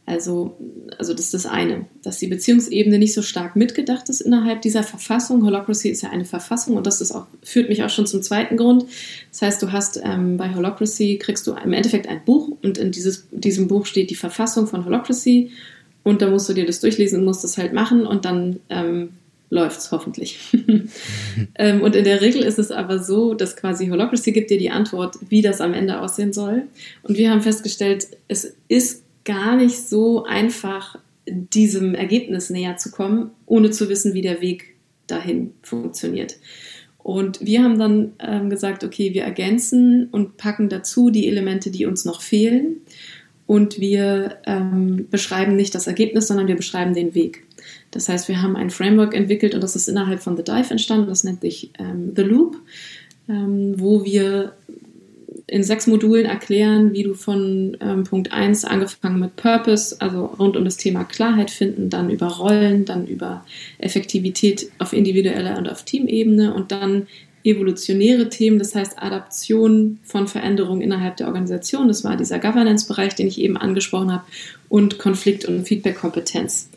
Also, also das ist das eine, dass die Beziehungsebene nicht so stark mitgedacht ist innerhalb dieser Verfassung. Holocracy ist ja eine Verfassung und das ist auch, führt mich auch schon zum zweiten Grund. Das heißt, du hast ähm, bei Holocracy kriegst du im Endeffekt ein Buch und in dieses, diesem Buch steht die Verfassung von Holocracy und da musst du dir das durchlesen und musst das halt machen und dann ähm, es hoffentlich. ähm, und in der Regel ist es aber so, dass quasi Holocracy gibt dir die Antwort, wie das am Ende aussehen soll. Und wir haben festgestellt, es ist gar nicht so einfach, diesem Ergebnis näher zu kommen, ohne zu wissen, wie der Weg dahin funktioniert. Und wir haben dann ähm, gesagt, okay, wir ergänzen und packen dazu die Elemente, die uns noch fehlen. Und wir ähm, beschreiben nicht das Ergebnis, sondern wir beschreiben den Weg. Das heißt, wir haben ein Framework entwickelt und das ist innerhalb von The Dive entstanden. Das nennt sich ähm, The Loop, ähm, wo wir in sechs Modulen erklären, wie du von ähm, Punkt 1 angefangen mit Purpose, also rund um das Thema Klarheit finden, dann über Rollen, dann über Effektivität auf individueller und auf Teamebene und dann evolutionäre Themen, das heißt Adaption von Veränderungen innerhalb der Organisation, das war dieser Governance-Bereich, den ich eben angesprochen habe, und Konflikt- und Feedback-Kompetenz.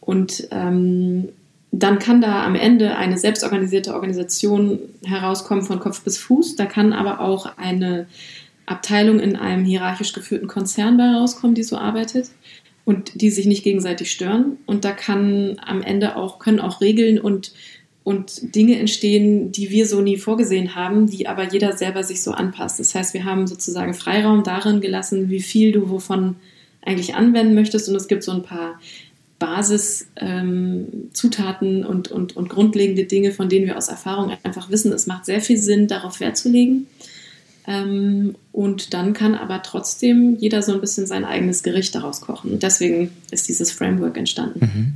Und ähm, dann kann da am Ende eine selbstorganisierte Organisation herauskommen von Kopf bis Fuß. Da kann aber auch eine Abteilung in einem hierarchisch geführten Konzern bei herauskommen, die so arbeitet und die sich nicht gegenseitig stören. Und da kann am Ende auch, können auch Regeln und, und Dinge entstehen, die wir so nie vorgesehen haben, die aber jeder selber sich so anpasst. Das heißt, wir haben sozusagen Freiraum darin gelassen, wie viel du wovon eigentlich anwenden möchtest. Und es gibt so ein paar Basiszutaten ähm, und, und, und grundlegende Dinge, von denen wir aus Erfahrung einfach wissen, es macht sehr viel Sinn, darauf Wert zu legen. Ähm, und dann kann aber trotzdem jeder so ein bisschen sein eigenes Gericht daraus kochen. Und deswegen ist dieses Framework entstanden. Mhm.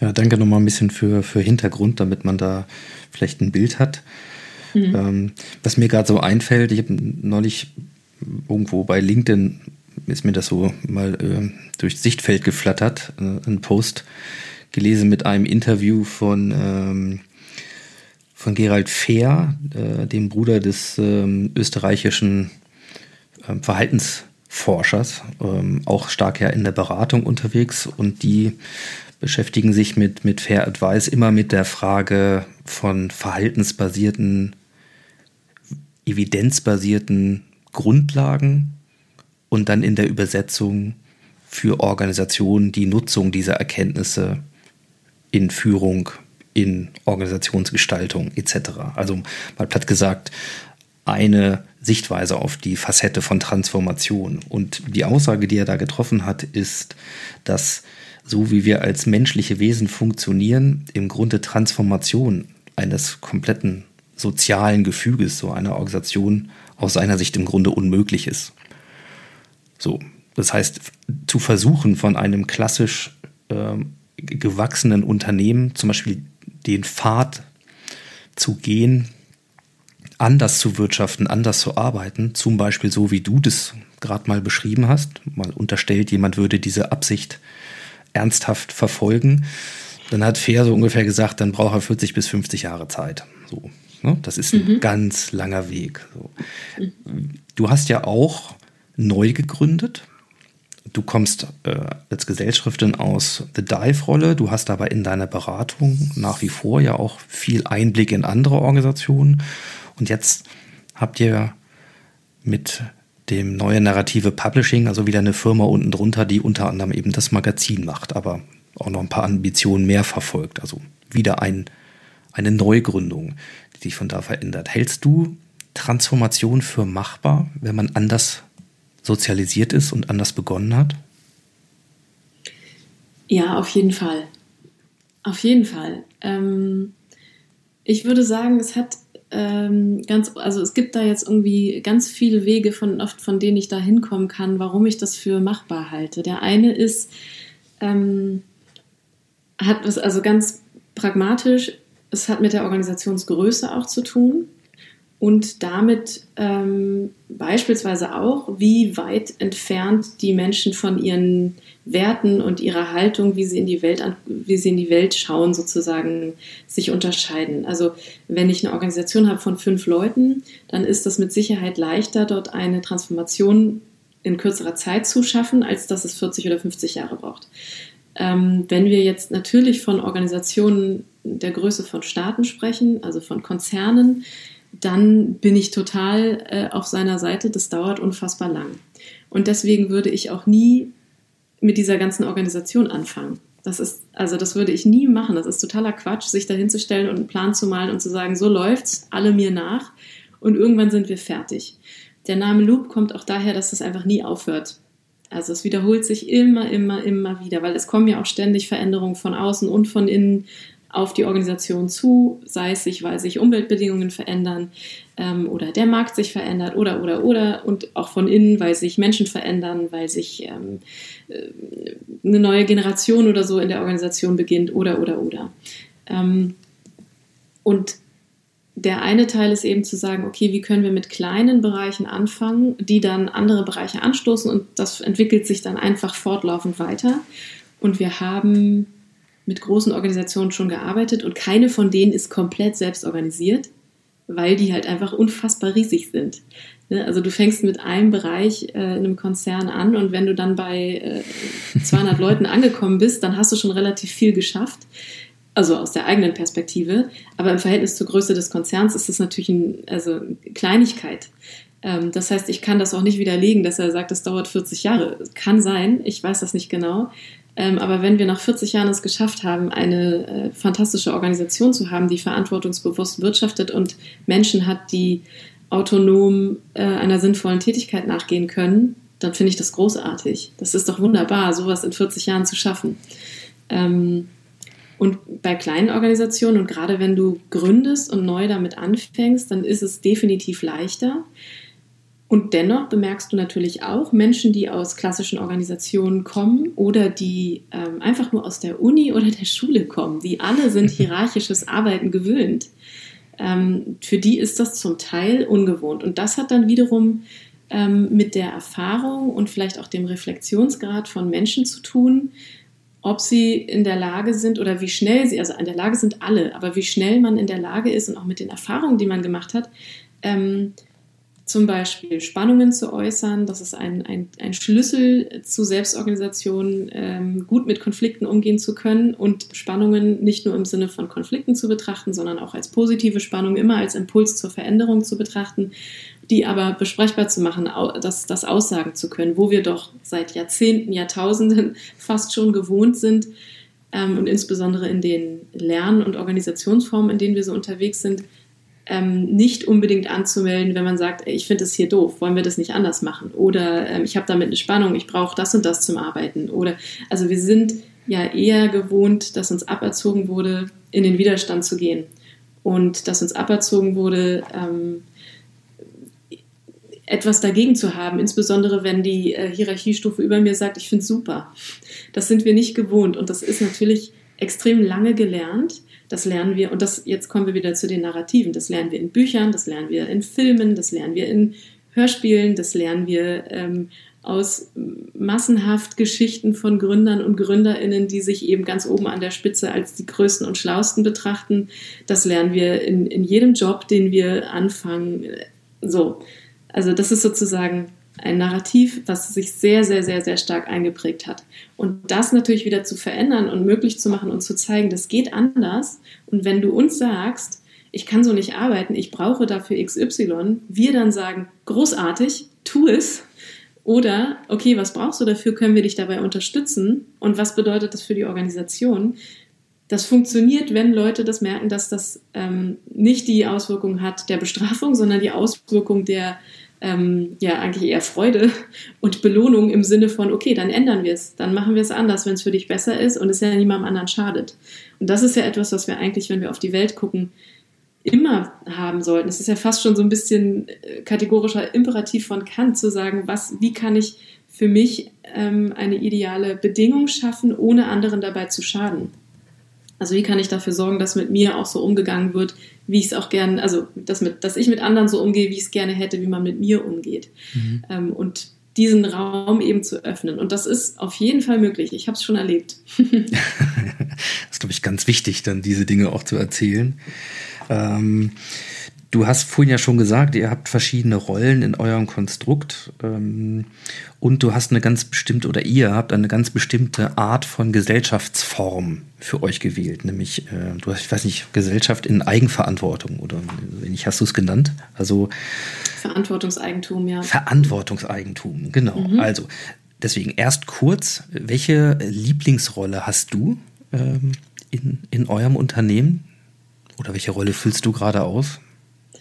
Ja, danke nochmal ein bisschen für, für Hintergrund, damit man da vielleicht ein Bild hat. Mhm. Ähm, was mir gerade so einfällt, ich habe neulich irgendwo bei LinkedIn ist mir das so mal äh, durchs Sichtfeld geflattert, äh, ein Post gelesen mit einem Interview von, ähm, von Gerald Fehr, äh, dem Bruder des ähm, österreichischen ähm, Verhaltensforschers, ähm, auch stark ja in der Beratung unterwegs und die beschäftigen sich mit, mit Fair Advice immer mit der Frage von verhaltensbasierten, evidenzbasierten Grundlagen und dann in der Übersetzung für Organisationen die Nutzung dieser Erkenntnisse in Führung, in Organisationsgestaltung etc. Also mal platt gesagt, eine Sichtweise auf die Facette von Transformation. Und die Aussage, die er da getroffen hat, ist, dass so wie wir als menschliche Wesen funktionieren, im Grunde Transformation eines kompletten sozialen Gefüges, so einer Organisation aus seiner Sicht im Grunde unmöglich ist. So, das heißt, zu versuchen von einem klassisch äh, gewachsenen Unternehmen zum Beispiel den Pfad zu gehen, anders zu wirtschaften, anders zu arbeiten, zum Beispiel so wie du das gerade mal beschrieben hast, mal unterstellt, jemand würde diese Absicht ernsthaft verfolgen, dann hat Fair so ungefähr gesagt, dann braucht er 40 bis 50 Jahre Zeit. So, ne? Das ist ein mhm. ganz langer Weg. So. Du hast ja auch neu gegründet. Du kommst äh, als Gesellschafterin aus The Dive-Rolle. Du hast aber in deiner Beratung nach wie vor ja auch viel Einblick in andere Organisationen. Und jetzt habt ihr mit dem neuen Narrative Publishing, also wieder eine Firma unten drunter, die unter anderem eben das Magazin macht, aber auch noch ein paar Ambitionen mehr verfolgt. Also wieder ein, eine Neugründung, die sich von da verändert. Hältst du Transformation für machbar, wenn man anders sozialisiert ist und anders begonnen hat? Ja, auf jeden Fall. Auf jeden Fall. Ähm, ich würde sagen, es hat ähm, ganz, also es gibt da jetzt irgendwie ganz viele Wege, von, oft von denen ich da hinkommen kann, warum ich das für machbar halte. Der eine ist, ähm, hat was, also ganz pragmatisch, es hat mit der Organisationsgröße auch zu tun und damit ähm, beispielsweise auch, wie weit entfernt die Menschen von ihren Werten und ihrer Haltung, wie sie in die Welt, wie sie in die Welt schauen, sozusagen sich unterscheiden. Also wenn ich eine Organisation habe von fünf Leuten, dann ist das mit Sicherheit leichter, dort eine Transformation in kürzerer Zeit zu schaffen, als dass es 40 oder 50 Jahre braucht. Ähm, wenn wir jetzt natürlich von Organisationen der Größe von Staaten sprechen, also von Konzernen, dann bin ich total äh, auf seiner Seite. Das dauert unfassbar lang. Und deswegen würde ich auch nie mit dieser ganzen Organisation anfangen. Das ist, also das würde ich nie machen. Das ist totaler Quatsch, sich da hinzustellen und einen Plan zu malen und zu sagen, so läuft's, alle mir nach und irgendwann sind wir fertig. Der Name Loop kommt auch daher, dass das einfach nie aufhört. Also es wiederholt sich immer, immer, immer wieder, weil es kommen ja auch ständig Veränderungen von außen und von innen auf die Organisation zu, sei es sich, weil sich Umweltbedingungen verändern ähm, oder der Markt sich verändert oder oder oder und auch von innen, weil sich Menschen verändern, weil sich ähm, äh, eine neue Generation oder so in der Organisation beginnt oder oder oder. Ähm, und der eine Teil ist eben zu sagen, okay, wie können wir mit kleinen Bereichen anfangen, die dann andere Bereiche anstoßen und das entwickelt sich dann einfach fortlaufend weiter. Und wir haben mit großen Organisationen schon gearbeitet und keine von denen ist komplett selbst organisiert, weil die halt einfach unfassbar riesig sind. Ne, also du fängst mit einem Bereich äh, in einem Konzern an und wenn du dann bei 200 äh, Leuten angekommen bist, dann hast du schon relativ viel geschafft. Also aus der eigenen Perspektive. Aber im Verhältnis zur Größe des Konzerns ist das natürlich also eine Kleinigkeit. Ähm, das heißt, ich kann das auch nicht widerlegen, dass er sagt, es dauert 40 Jahre. Kann sein, ich weiß das nicht genau. Ähm, aber wenn wir nach 40 Jahren es geschafft haben, eine äh, fantastische Organisation zu haben, die verantwortungsbewusst wirtschaftet und Menschen hat, die autonom äh, einer sinnvollen Tätigkeit nachgehen können, dann finde ich das großartig. Das ist doch wunderbar, sowas in 40 Jahren zu schaffen. Ähm, und bei kleinen Organisationen und gerade wenn du gründest und neu damit anfängst, dann ist es definitiv leichter. Und dennoch bemerkst du natürlich auch Menschen, die aus klassischen Organisationen kommen oder die ähm, einfach nur aus der Uni oder der Schule kommen. Die alle sind hierarchisches Arbeiten gewöhnt. Ähm, für die ist das zum Teil ungewohnt. Und das hat dann wiederum ähm, mit der Erfahrung und vielleicht auch dem Reflexionsgrad von Menschen zu tun, ob sie in der Lage sind oder wie schnell sie, also in der Lage sind alle, aber wie schnell man in der Lage ist und auch mit den Erfahrungen, die man gemacht hat, ähm, zum Beispiel Spannungen zu äußern. Das ist ein, ein, ein Schlüssel zu Selbstorganisation, ähm, gut mit Konflikten umgehen zu können und Spannungen nicht nur im Sinne von Konflikten zu betrachten, sondern auch als positive Spannung, immer als Impuls zur Veränderung zu betrachten, die aber besprechbar zu machen, das, das aussagen zu können, wo wir doch seit Jahrzehnten, Jahrtausenden fast schon gewohnt sind, ähm, und insbesondere in den Lern- und Organisationsformen, in denen wir so unterwegs sind, ähm, nicht unbedingt anzumelden, wenn man sagt, ey, ich finde es hier doof, wollen wir das nicht anders machen? Oder ähm, ich habe damit eine Spannung, ich brauche das und das zum Arbeiten. Oder also wir sind ja eher gewohnt, dass uns aberzogen wurde, in den Widerstand zu gehen. Und dass uns aberzogen wurde, ähm, etwas dagegen zu haben, insbesondere wenn die äh, Hierarchiestufe über mir sagt, ich finde es super. Das sind wir nicht gewohnt und das ist natürlich extrem lange gelernt. Das lernen wir, und das, jetzt kommen wir wieder zu den Narrativen. Das lernen wir in Büchern, das lernen wir in Filmen, das lernen wir in Hörspielen, das lernen wir ähm, aus massenhaft Geschichten von Gründern und Gründerinnen, die sich eben ganz oben an der Spitze als die größten und schlausten betrachten. Das lernen wir in, in jedem Job, den wir anfangen. So. Also das ist sozusagen ein Narrativ, was sich sehr, sehr, sehr, sehr stark eingeprägt hat. Und das natürlich wieder zu verändern und möglich zu machen und zu zeigen, das geht anders. Und wenn du uns sagst, ich kann so nicht arbeiten, ich brauche dafür XY, wir dann sagen, großartig, tu es. Oder, okay, was brauchst du dafür? Können wir dich dabei unterstützen? Und was bedeutet das für die Organisation? Das funktioniert, wenn Leute das merken, dass das ähm, nicht die Auswirkung hat der Bestrafung, sondern die Auswirkung der, ähm, ja eigentlich eher Freude und Belohnung im Sinne von, okay, dann ändern wir es, dann machen wir es anders, wenn es für dich besser ist und es ja niemandem anderen schadet. Und das ist ja etwas, was wir eigentlich, wenn wir auf die Welt gucken, immer haben sollten. Es ist ja fast schon so ein bisschen äh, kategorischer Imperativ von Kant zu sagen, was, wie kann ich für mich ähm, eine ideale Bedingung schaffen, ohne anderen dabei zu schaden. Also wie kann ich dafür sorgen, dass mit mir auch so umgegangen wird, wie ich es auch gerne, also dass, mit, dass ich mit anderen so umgehe, wie ich es gerne hätte, wie man mit mir umgeht. Mhm. Ähm, und diesen Raum eben zu öffnen. Und das ist auf jeden Fall möglich. Ich habe es schon erlebt. das ist, glaube ich, ganz wichtig, dann diese Dinge auch zu erzählen. Ähm, Du hast vorhin ja schon gesagt, ihr habt verschiedene Rollen in eurem Konstrukt ähm, und du hast eine ganz bestimmte oder ihr habt eine ganz bestimmte Art von Gesellschaftsform für euch gewählt, nämlich äh, du hast, ich weiß nicht, Gesellschaft in Eigenverantwortung oder wenn nicht, hast du es genannt? Also Verantwortungseigentum, ja. Verantwortungseigentum, genau. Mhm. Also deswegen erst kurz, welche Lieblingsrolle hast du ähm, in, in eurem Unternehmen? Oder welche Rolle füllst du gerade aus?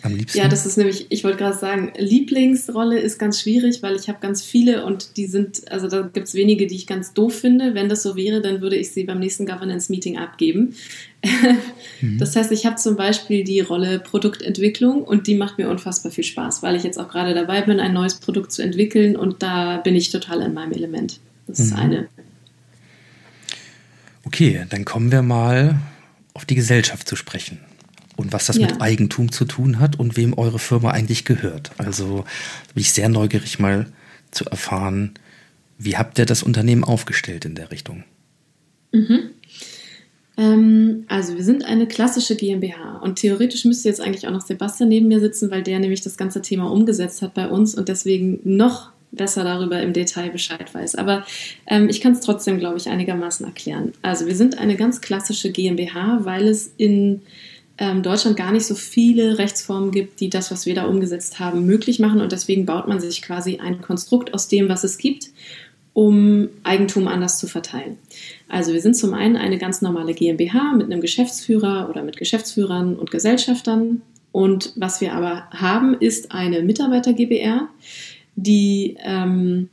Am liebsten? Ja, das ist nämlich, ich wollte gerade sagen, Lieblingsrolle ist ganz schwierig, weil ich habe ganz viele und die sind, also da gibt es wenige, die ich ganz doof finde. Wenn das so wäre, dann würde ich sie beim nächsten Governance-Meeting abgeben. mhm. Das heißt, ich habe zum Beispiel die Rolle Produktentwicklung und die macht mir unfassbar viel Spaß, weil ich jetzt auch gerade dabei bin, ein neues Produkt zu entwickeln und da bin ich total in meinem Element. Das ist mhm. eine. Okay, dann kommen wir mal auf die Gesellschaft zu sprechen und was das ja. mit Eigentum zu tun hat und wem eure Firma eigentlich gehört. Also bin ich sehr neugierig mal zu erfahren, wie habt ihr das Unternehmen aufgestellt in der Richtung? Mhm. Ähm, also wir sind eine klassische GmbH und theoretisch müsste jetzt eigentlich auch noch Sebastian neben mir sitzen, weil der nämlich das ganze Thema umgesetzt hat bei uns und deswegen noch besser darüber im Detail Bescheid weiß. Aber ähm, ich kann es trotzdem, glaube ich, einigermaßen erklären. Also wir sind eine ganz klassische GmbH, weil es in ähm, Deutschland gar nicht so viele Rechtsformen gibt, die das, was wir da umgesetzt haben, möglich machen. Und deswegen baut man sich quasi ein Konstrukt aus dem, was es gibt, um Eigentum anders zu verteilen. Also wir sind zum einen eine ganz normale GmbH mit einem Geschäftsführer oder mit Geschäftsführern und Gesellschaftern. Und was wir aber haben, ist eine Mitarbeiter GbR, die ähm,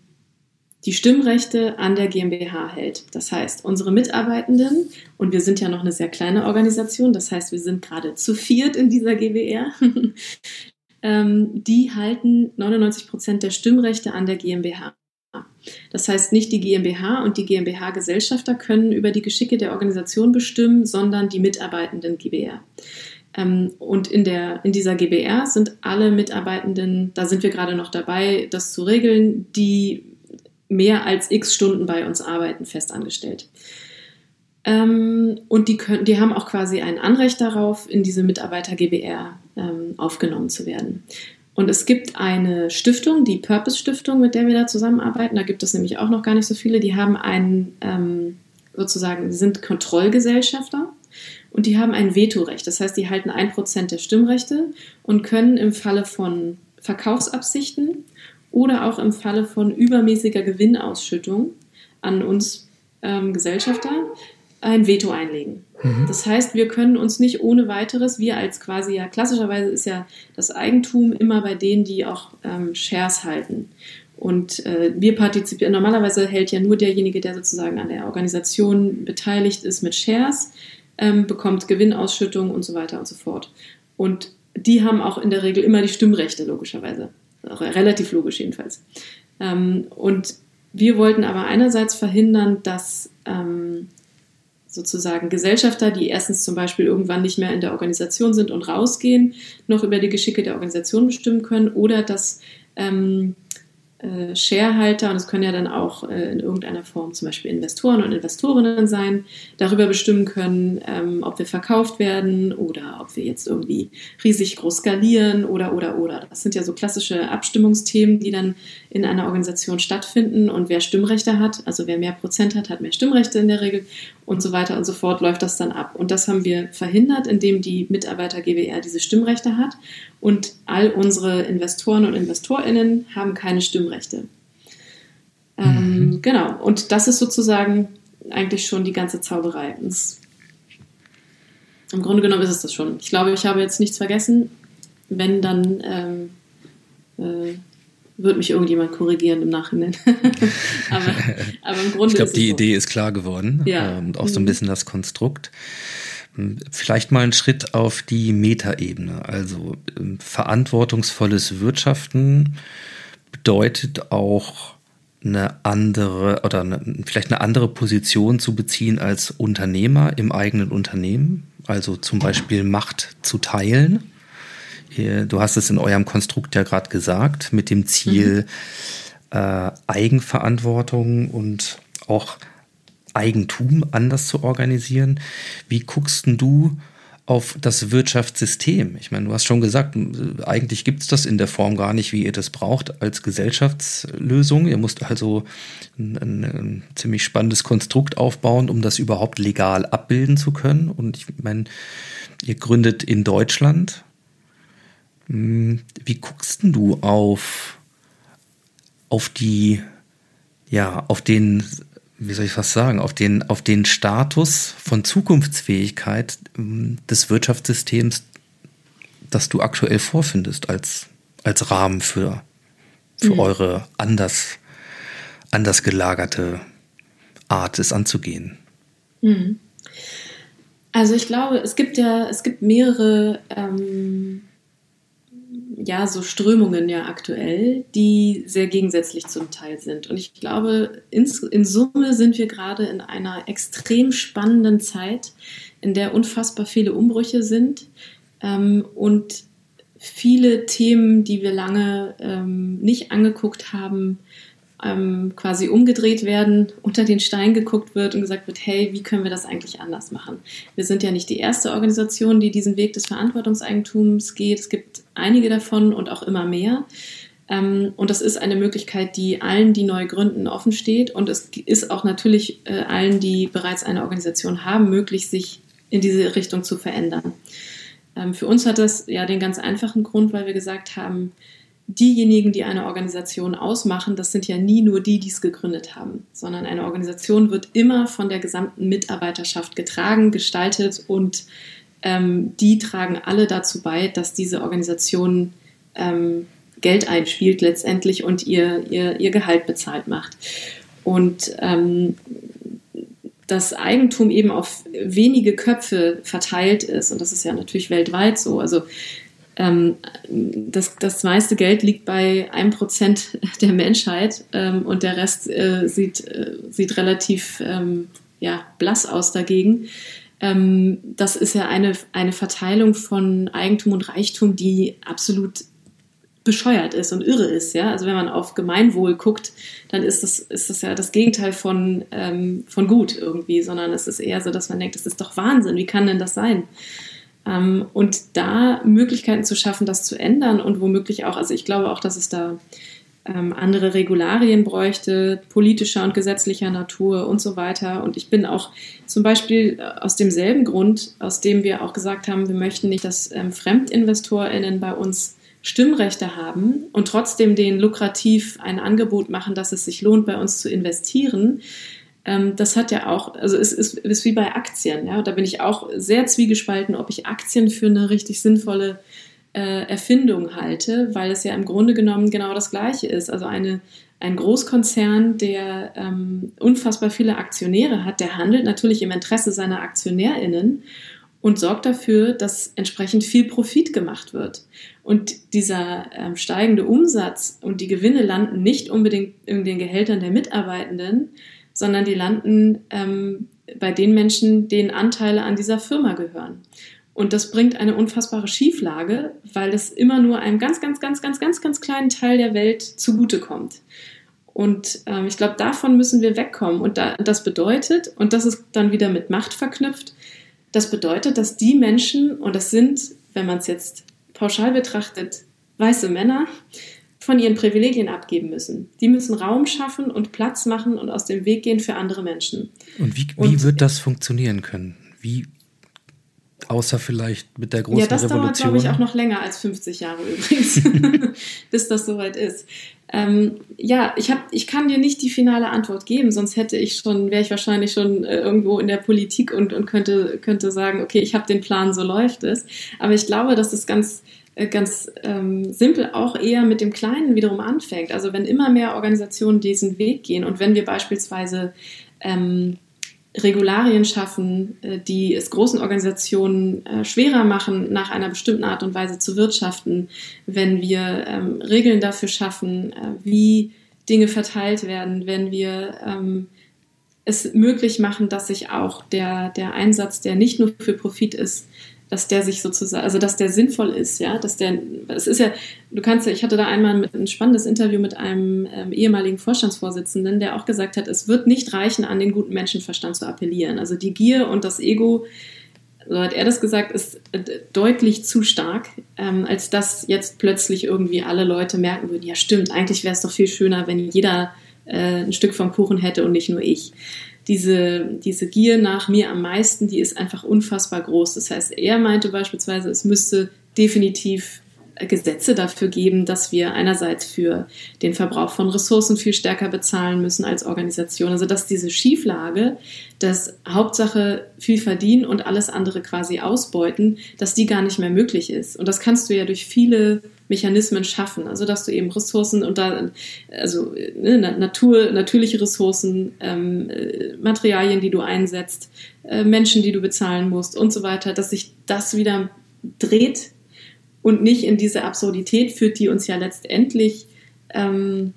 die Stimmrechte an der GmbH hält. Das heißt, unsere Mitarbeitenden, und wir sind ja noch eine sehr kleine Organisation, das heißt, wir sind gerade zu viert in dieser GbR, ähm, die halten 99 Prozent der Stimmrechte an der GmbH. Das heißt, nicht die GmbH und die GmbH-Gesellschafter können über die Geschicke der Organisation bestimmen, sondern die Mitarbeitenden GbR. Ähm, und in, der, in dieser GbR sind alle Mitarbeitenden, da sind wir gerade noch dabei, das zu regeln, die mehr als x Stunden bei uns arbeiten, festangestellt. Ähm, und die, können, die haben auch quasi ein Anrecht darauf, in diese Mitarbeiter-GBR ähm, aufgenommen zu werden. Und es gibt eine Stiftung, die Purpose Stiftung, mit der wir da zusammenarbeiten. Da gibt es nämlich auch noch gar nicht so viele. Die haben einen, ähm, sozusagen, sind Kontrollgesellschafter und die haben ein Vetorecht. Das heißt, die halten ein Prozent der Stimmrechte und können im Falle von Verkaufsabsichten oder auch im Falle von übermäßiger Gewinnausschüttung an uns ähm, Gesellschafter ein Veto einlegen. Das heißt, wir können uns nicht ohne weiteres, wir als quasi ja klassischerweise ist ja das Eigentum immer bei denen, die auch ähm, Shares halten. Und äh, wir partizipieren, normalerweise hält ja nur derjenige, der sozusagen an der Organisation beteiligt ist mit Shares, ähm, bekommt Gewinnausschüttung und so weiter und so fort. Und die haben auch in der Regel immer die Stimmrechte, logischerweise. Relativ logisch jedenfalls. Ähm, und wir wollten aber einerseits verhindern, dass ähm, sozusagen Gesellschafter, die erstens zum Beispiel irgendwann nicht mehr in der Organisation sind und rausgehen, noch über die Geschicke der Organisation bestimmen können oder dass ähm, äh, Sharehalter, und es können ja dann auch äh, in irgendeiner Form zum Beispiel Investoren und Investorinnen sein, darüber bestimmen können, ähm, ob wir verkauft werden oder ob wir jetzt irgendwie riesig groß skalieren oder, oder, oder. Das sind ja so klassische Abstimmungsthemen, die dann in einer Organisation stattfinden und wer Stimmrechte hat, also wer mehr Prozent hat, hat mehr Stimmrechte in der Regel und so weiter und so fort läuft das dann ab. Und das haben wir verhindert, indem die Mitarbeiter GWR diese Stimmrechte hat und all unsere Investoren und Investorinnen haben keine Stimmrechte. Ähm, mhm. Genau, und das ist sozusagen eigentlich schon die ganze Zauberei. Das, Im Grunde genommen ist es das schon. Ich glaube, ich habe jetzt nichts vergessen. Wenn, dann ähm, äh, wird mich irgendjemand korrigieren im Nachhinein. aber, aber, im Grunde. Ich glaube, die so. Idee ist klar geworden ja. und auch so ein mhm. bisschen das Konstrukt. Vielleicht mal einen Schritt auf die Metaebene. Also ähm, verantwortungsvolles Wirtschaften bedeutet auch eine andere oder eine, vielleicht eine andere Position zu beziehen als Unternehmer im eigenen Unternehmen. Also zum Beispiel Macht zu teilen. Du hast es in eurem Konstrukt ja gerade gesagt, mit dem Ziel mhm. äh, Eigenverantwortung und auch Eigentum anders zu organisieren. Wie guckst du auf das Wirtschaftssystem? Ich meine, du hast schon gesagt, eigentlich gibt es das in der Form gar nicht, wie ihr das braucht, als Gesellschaftslösung. Ihr müsst also ein, ein, ein ziemlich spannendes Konstrukt aufbauen, um das überhaupt legal abbilden zu können. Und ich meine, ihr gründet in Deutschland. Hm, wie guckst du auf, auf die, ja, auf den wie soll ich fast sagen, auf den, auf den Status von Zukunftsfähigkeit ähm, des Wirtschaftssystems, das du aktuell vorfindest als, als Rahmen für, für mhm. eure anders, anders gelagerte Art, es anzugehen. Mhm. Also ich glaube, es gibt ja, es gibt mehrere ähm, ja, so Strömungen ja aktuell, die sehr gegensätzlich zum Teil sind. Und ich glaube, in, in Summe sind wir gerade in einer extrem spannenden Zeit, in der unfassbar viele Umbrüche sind ähm, und viele Themen, die wir lange ähm, nicht angeguckt haben, ähm, quasi umgedreht werden, unter den Stein geguckt wird und gesagt wird, hey, wie können wir das eigentlich anders machen? Wir sind ja nicht die erste Organisation, die diesen Weg des Verantwortungseigentums geht. Es gibt einige davon und auch immer mehr. Ähm, und das ist eine Möglichkeit, die allen, die neu gründen, offen steht. Und es ist auch natürlich äh, allen, die bereits eine Organisation haben, möglich, sich in diese Richtung zu verändern. Ähm, für uns hat das ja den ganz einfachen Grund, weil wir gesagt haben, diejenigen, die eine Organisation ausmachen, das sind ja nie nur die, die es gegründet haben, sondern eine Organisation wird immer von der gesamten Mitarbeiterschaft getragen, gestaltet und ähm, die tragen alle dazu bei, dass diese Organisation ähm, Geld einspielt letztendlich und ihr, ihr, ihr Gehalt bezahlt macht. Und ähm, das Eigentum eben auf wenige Köpfe verteilt ist, und das ist ja natürlich weltweit so. Also ähm, das, das meiste Geld liegt bei einem Prozent der Menschheit ähm, und der Rest äh, sieht, äh, sieht relativ ähm, ja, blass aus dagegen. Ähm, das ist ja eine, eine Verteilung von Eigentum und Reichtum, die absolut bescheuert ist und irre ist. Ja? Also wenn man auf Gemeinwohl guckt, dann ist das, ist das ja das Gegenteil von, ähm, von gut irgendwie, sondern es ist eher so, dass man denkt, das ist doch Wahnsinn, wie kann denn das sein? Ähm, und da Möglichkeiten zu schaffen, das zu ändern und womöglich auch, also ich glaube auch, dass es da ähm, andere Regularien bräuchte, politischer und gesetzlicher Natur und so weiter. Und ich bin auch zum Beispiel äh, aus demselben Grund, aus dem wir auch gesagt haben, wir möchten nicht, dass ähm, FremdinvestorInnen bei uns Stimmrechte haben und trotzdem denen lukrativ ein Angebot machen, dass es sich lohnt, bei uns zu investieren, das hat ja auch, also es ist, ist wie bei Aktien, ja, da bin ich auch sehr zwiegespalten, ob ich Aktien für eine richtig sinnvolle äh, Erfindung halte, weil es ja im Grunde genommen genau das Gleiche ist. Also eine, ein Großkonzern, der ähm, unfassbar viele Aktionäre hat, der handelt natürlich im Interesse seiner AktionärInnen und sorgt dafür, dass entsprechend viel Profit gemacht wird. Und dieser ähm, steigende Umsatz und die Gewinne landen nicht unbedingt in den Gehältern der Mitarbeitenden, sondern die landen ähm, bei den Menschen, denen Anteile an dieser Firma gehören. Und das bringt eine unfassbare Schieflage, weil es immer nur einem ganz, ganz, ganz, ganz, ganz, ganz kleinen Teil der Welt zugutekommt. Und ähm, ich glaube, davon müssen wir wegkommen. Und da, das bedeutet, und das ist dann wieder mit Macht verknüpft, das bedeutet, dass die Menschen, und das sind, wenn man es jetzt pauschal betrachtet, weiße Männer, von ihren Privilegien abgeben müssen. Die müssen Raum schaffen und Platz machen und aus dem Weg gehen für andere Menschen. Und wie, wie und, wird das funktionieren können? Wie, außer vielleicht mit der großen Revolution? Ja, das Revolution? dauert, glaube ich, auch noch länger als 50 Jahre übrigens, bis das soweit ist. Ähm, ja, ich, hab, ich kann dir nicht die finale Antwort geben, sonst hätte ich schon, wäre ich wahrscheinlich schon äh, irgendwo in der Politik und, und könnte, könnte sagen, okay, ich habe den Plan, so läuft es. Aber ich glaube, dass das ganz, ganz ähm, simpel auch eher mit dem Kleinen wiederum anfängt. Also wenn immer mehr Organisationen diesen Weg gehen und wenn wir beispielsweise ähm, Regularien schaffen, äh, die es großen Organisationen äh, schwerer machen, nach einer bestimmten Art und Weise zu wirtschaften, wenn wir ähm, Regeln dafür schaffen, äh, wie Dinge verteilt werden, wenn wir ähm, es möglich machen, dass sich auch der, der Einsatz, der nicht nur für Profit ist, dass der sich sozusagen, also dass der sinnvoll ist, ja, dass der, es ist ja, du kannst ja, ich hatte da einmal ein spannendes Interview mit einem ähm, ehemaligen Vorstandsvorsitzenden, der auch gesagt hat, es wird nicht reichen, an den guten Menschenverstand zu appellieren. Also die Gier und das Ego, so hat er das gesagt, ist äh, deutlich zu stark, ähm, als dass jetzt plötzlich irgendwie alle Leute merken würden, ja stimmt, eigentlich wäre es doch viel schöner, wenn jeder äh, ein Stück vom Kuchen hätte und nicht nur ich diese, diese Gier nach mir am meisten, die ist einfach unfassbar groß. Das heißt, er meinte beispielsweise, es müsste definitiv Gesetze dafür geben, dass wir einerseits für den Verbrauch von Ressourcen viel stärker bezahlen müssen als Organisation. Also dass diese Schieflage, dass Hauptsache viel verdienen und alles andere quasi ausbeuten, dass die gar nicht mehr möglich ist. Und das kannst du ja durch viele Mechanismen schaffen. Also dass du eben Ressourcen und da, also ne, Natur, natürliche Ressourcen, ähm, äh, Materialien, die du einsetzt, äh, Menschen, die du bezahlen musst und so weiter, dass sich das wieder dreht und nicht in diese Absurdität führt, die uns ja letztendlich ähm,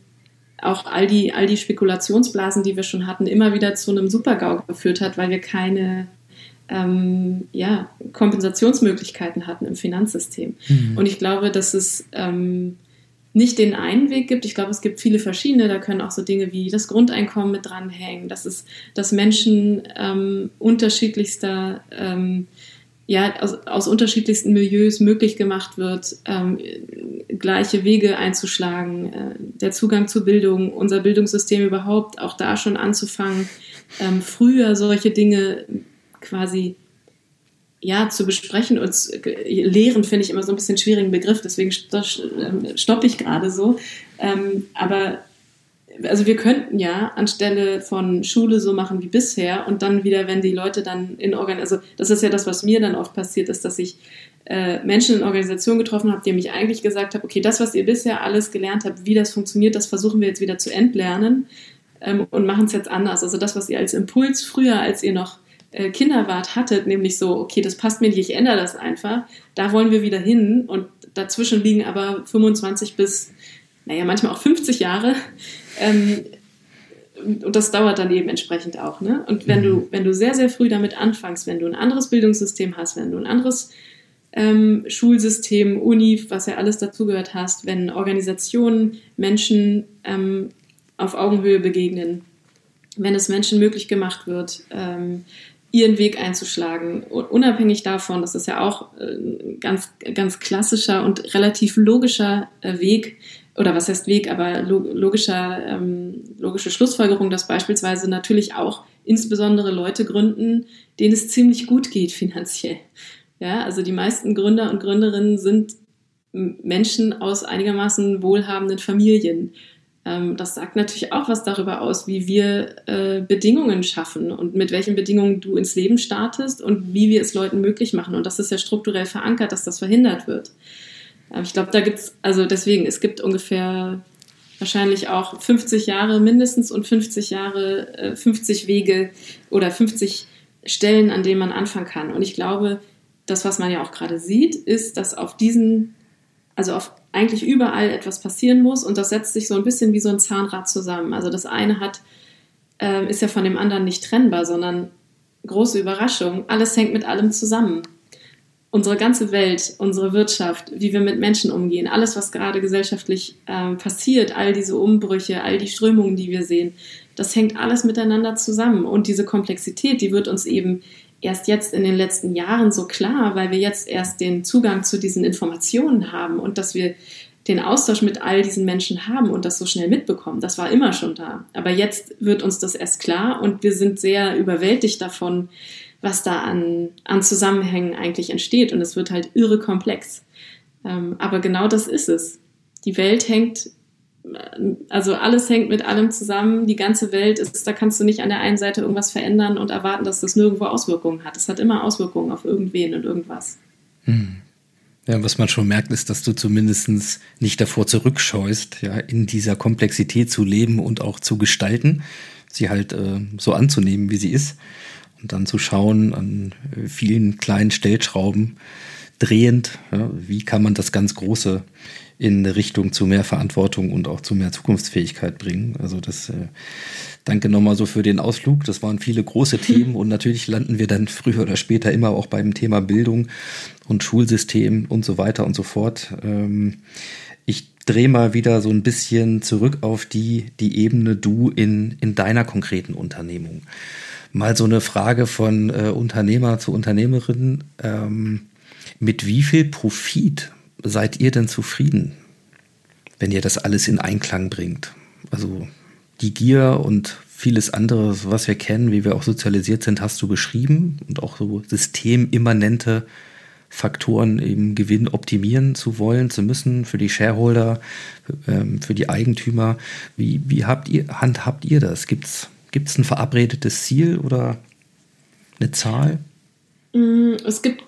auch all die, all die Spekulationsblasen, die wir schon hatten, immer wieder zu einem Supergau geführt hat, weil wir keine ähm, ja, Kompensationsmöglichkeiten hatten im Finanzsystem. Mhm. Und ich glaube, dass es ähm, nicht den einen Weg gibt. Ich glaube, es gibt viele verschiedene. Da können auch so Dinge wie das Grundeinkommen mit dranhängen, dass es, dass Menschen ähm, unterschiedlichster ähm, ja, aus, aus, unterschiedlichsten Milieus möglich gemacht wird, ähm, gleiche Wege einzuschlagen, äh, der Zugang zur Bildung, unser Bildungssystem überhaupt, auch da schon anzufangen, ähm, früher solche Dinge quasi ja, zu besprechen und lehren finde ich immer so ein bisschen schwierigen Begriff, deswegen ähm, stoppe ich gerade so. Ähm, aber also wir könnten ja anstelle von Schule so machen wie bisher und dann wieder, wenn die Leute dann in Organ, also das ist ja das, was mir dann oft passiert ist, dass ich äh, Menschen in Organisationen getroffen habe, die mich eigentlich gesagt haben, okay, das, was ihr bisher alles gelernt habt, wie das funktioniert, das versuchen wir jetzt wieder zu entlernen ähm, und machen es jetzt anders. Also das, was ihr als Impuls früher, als ihr noch äh, Kinder wart, hattet, nämlich so, okay, das passt mir nicht, ich ändere das einfach, da wollen wir wieder hin und dazwischen liegen aber 25 bis, naja, manchmal auch 50 Jahre. Ähm, und das dauert dann eben entsprechend auch. Ne? Und wenn du, mhm. wenn du sehr, sehr früh damit anfängst, wenn du ein anderes Bildungssystem hast, wenn du ein anderes ähm, Schulsystem, Uni, was ja alles dazugehört hast, wenn Organisationen Menschen ähm, auf Augenhöhe begegnen, wenn es Menschen möglich gemacht wird, ähm, ihren Weg einzuschlagen. unabhängig davon, das ist ja auch ein äh, ganz, ganz klassischer und relativ logischer äh, Weg, oder was heißt Weg, aber logischer, ähm, logische Schlussfolgerung, dass beispielsweise natürlich auch insbesondere Leute gründen, denen es ziemlich gut geht finanziell. Ja, also die meisten Gründer und Gründerinnen sind Menschen aus einigermaßen wohlhabenden Familien. Ähm, das sagt natürlich auch was darüber aus, wie wir äh, Bedingungen schaffen und mit welchen Bedingungen du ins Leben startest und wie wir es Leuten möglich machen. Und das ist ja strukturell verankert, dass das verhindert wird. Ähm, ich glaube, da gibt es, also deswegen, es gibt ungefähr wahrscheinlich auch 50 Jahre mindestens und 50 Jahre, äh, 50 Wege oder 50 Stellen, an denen man anfangen kann. Und ich glaube, das, was man ja auch gerade sieht, ist, dass auf diesen, also auf eigentlich überall etwas passieren muss und das setzt sich so ein bisschen wie so ein Zahnrad zusammen. Also das eine hat, äh, ist ja von dem anderen nicht trennbar, sondern große Überraschung, alles hängt mit allem zusammen. Unsere ganze Welt, unsere Wirtschaft, wie wir mit Menschen umgehen, alles, was gerade gesellschaftlich äh, passiert, all diese Umbrüche, all die Strömungen, die wir sehen, das hängt alles miteinander zusammen. Und diese Komplexität, die wird uns eben erst jetzt in den letzten Jahren so klar, weil wir jetzt erst den Zugang zu diesen Informationen haben und dass wir den Austausch mit all diesen Menschen haben und das so schnell mitbekommen. Das war immer schon da. Aber jetzt wird uns das erst klar und wir sind sehr überwältigt davon, was da an, an Zusammenhängen eigentlich entsteht. Und es wird halt irre komplex. Ähm, aber genau das ist es. Die Welt hängt also alles hängt mit allem zusammen. Die ganze Welt ist, da kannst du nicht an der einen Seite irgendwas verändern und erwarten, dass das nirgendwo Auswirkungen hat. Es hat immer Auswirkungen auf irgendwen und irgendwas. Hm. Ja, was man schon merkt, ist, dass du zumindest nicht davor zurückscheust, ja, in dieser Komplexität zu leben und auch zu gestalten, sie halt äh, so anzunehmen, wie sie ist und dann zu schauen an vielen kleinen Stellschrauben drehend, ja, wie kann man das ganz Große in Richtung zu mehr Verantwortung und auch zu mehr Zukunftsfähigkeit bringen. Also das äh, danke nochmal so für den Ausflug. Das waren viele große Themen und natürlich landen wir dann früher oder später immer auch beim Thema Bildung und Schulsystem und so weiter und so fort. Ähm, ich drehe mal wieder so ein bisschen zurück auf die, die Ebene du in, in deiner konkreten Unternehmung. Mal so eine Frage von äh, Unternehmer zu Unternehmerin. Ähm, mit wie viel Profit seid ihr denn zufrieden, wenn ihr das alles in Einklang bringt? Also die Gier und vieles andere, was wir kennen, wie wir auch sozialisiert sind, hast du beschrieben und auch so systemimmanente Faktoren im Gewinn optimieren zu wollen, zu müssen für die Shareholder, ähm, für die Eigentümer. Wie, wie habt ihr, handhabt ihr das? Gibt es ein verabredetes Ziel oder eine Zahl? Mm, es gibt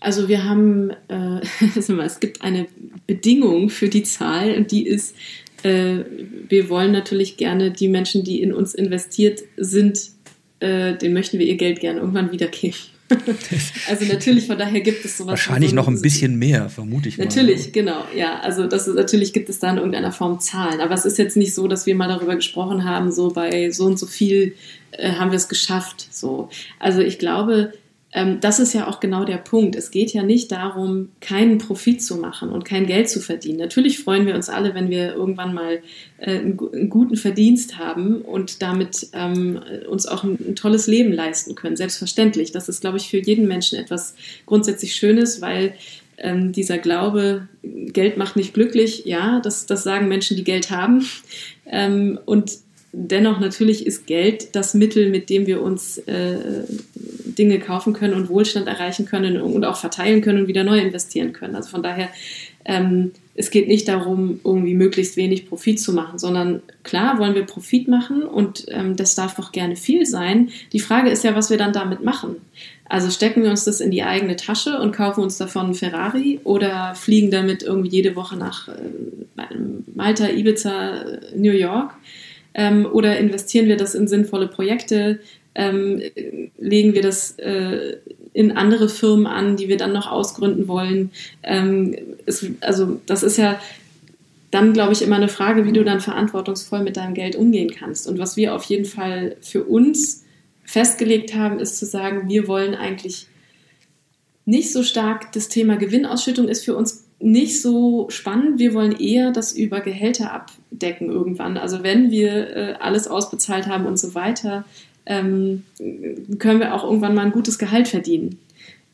also wir haben, äh, es gibt eine Bedingung für die Zahl und die ist, äh, wir wollen natürlich gerne die Menschen, die in uns investiert sind, äh, denen möchten wir ihr Geld gerne irgendwann wiedergeben. also natürlich, von daher gibt es sowas. Wahrscheinlich so noch ein bisschen mehr, vermute ich mal. Natürlich, genau, ja. Also das natürlich gibt es da in irgendeiner Form Zahlen. Aber es ist jetzt nicht so, dass wir mal darüber gesprochen haben, so bei so und so viel äh, haben wir es geschafft. So. Also ich glaube, das ist ja auch genau der Punkt. Es geht ja nicht darum, keinen Profit zu machen und kein Geld zu verdienen. Natürlich freuen wir uns alle, wenn wir irgendwann mal äh, einen, guten Verdienst haben und damit ähm, uns auch ein, tolles Leben leisten können. Selbstverständlich. Das ist, glaube ich, für jeden Menschen etwas grundsätzlich Schönes, weil ähm, dieser Glaube, Geld macht nicht glücklich, ja, das, das sagen Menschen, die Geld haben. Ähm, und dennoch natürlich ist Geld das Mittel, mit dem wir uns äh, Dinge kaufen können und Wohlstand erreichen können und auch verteilen können und wieder neu investieren können. Also von daher, ähm, es geht nicht darum, irgendwie möglichst wenig Profit zu machen, sondern klar wollen wir Profit machen und ähm, das darf auch gerne viel sein. Die Frage ist ja, was wir dann damit machen. Also stecken wir uns das in die eigene Tasche und kaufen uns davon einen Ferrari oder fliegen damit irgendwie jede Woche nach äh, Malta, Ibiza, New York ähm, oder investieren wir das in sinnvolle Projekte? Ähm, legen wir das äh, in andere Firmen an, die wir dann noch ausgründen wollen? Ähm, es, also das ist ja dann, glaube ich, immer eine Frage, wie du dann verantwortungsvoll mit deinem Geld umgehen kannst. Und was wir auf jeden Fall für uns festgelegt haben, ist zu sagen, wir wollen eigentlich nicht so stark das Thema Gewinnausschüttung ist für uns nicht so spannend. Wir wollen eher das über Gehälter abdecken irgendwann. Also wenn wir äh, alles ausbezahlt haben und so weiter, ähm, können wir auch irgendwann mal ein gutes Gehalt verdienen.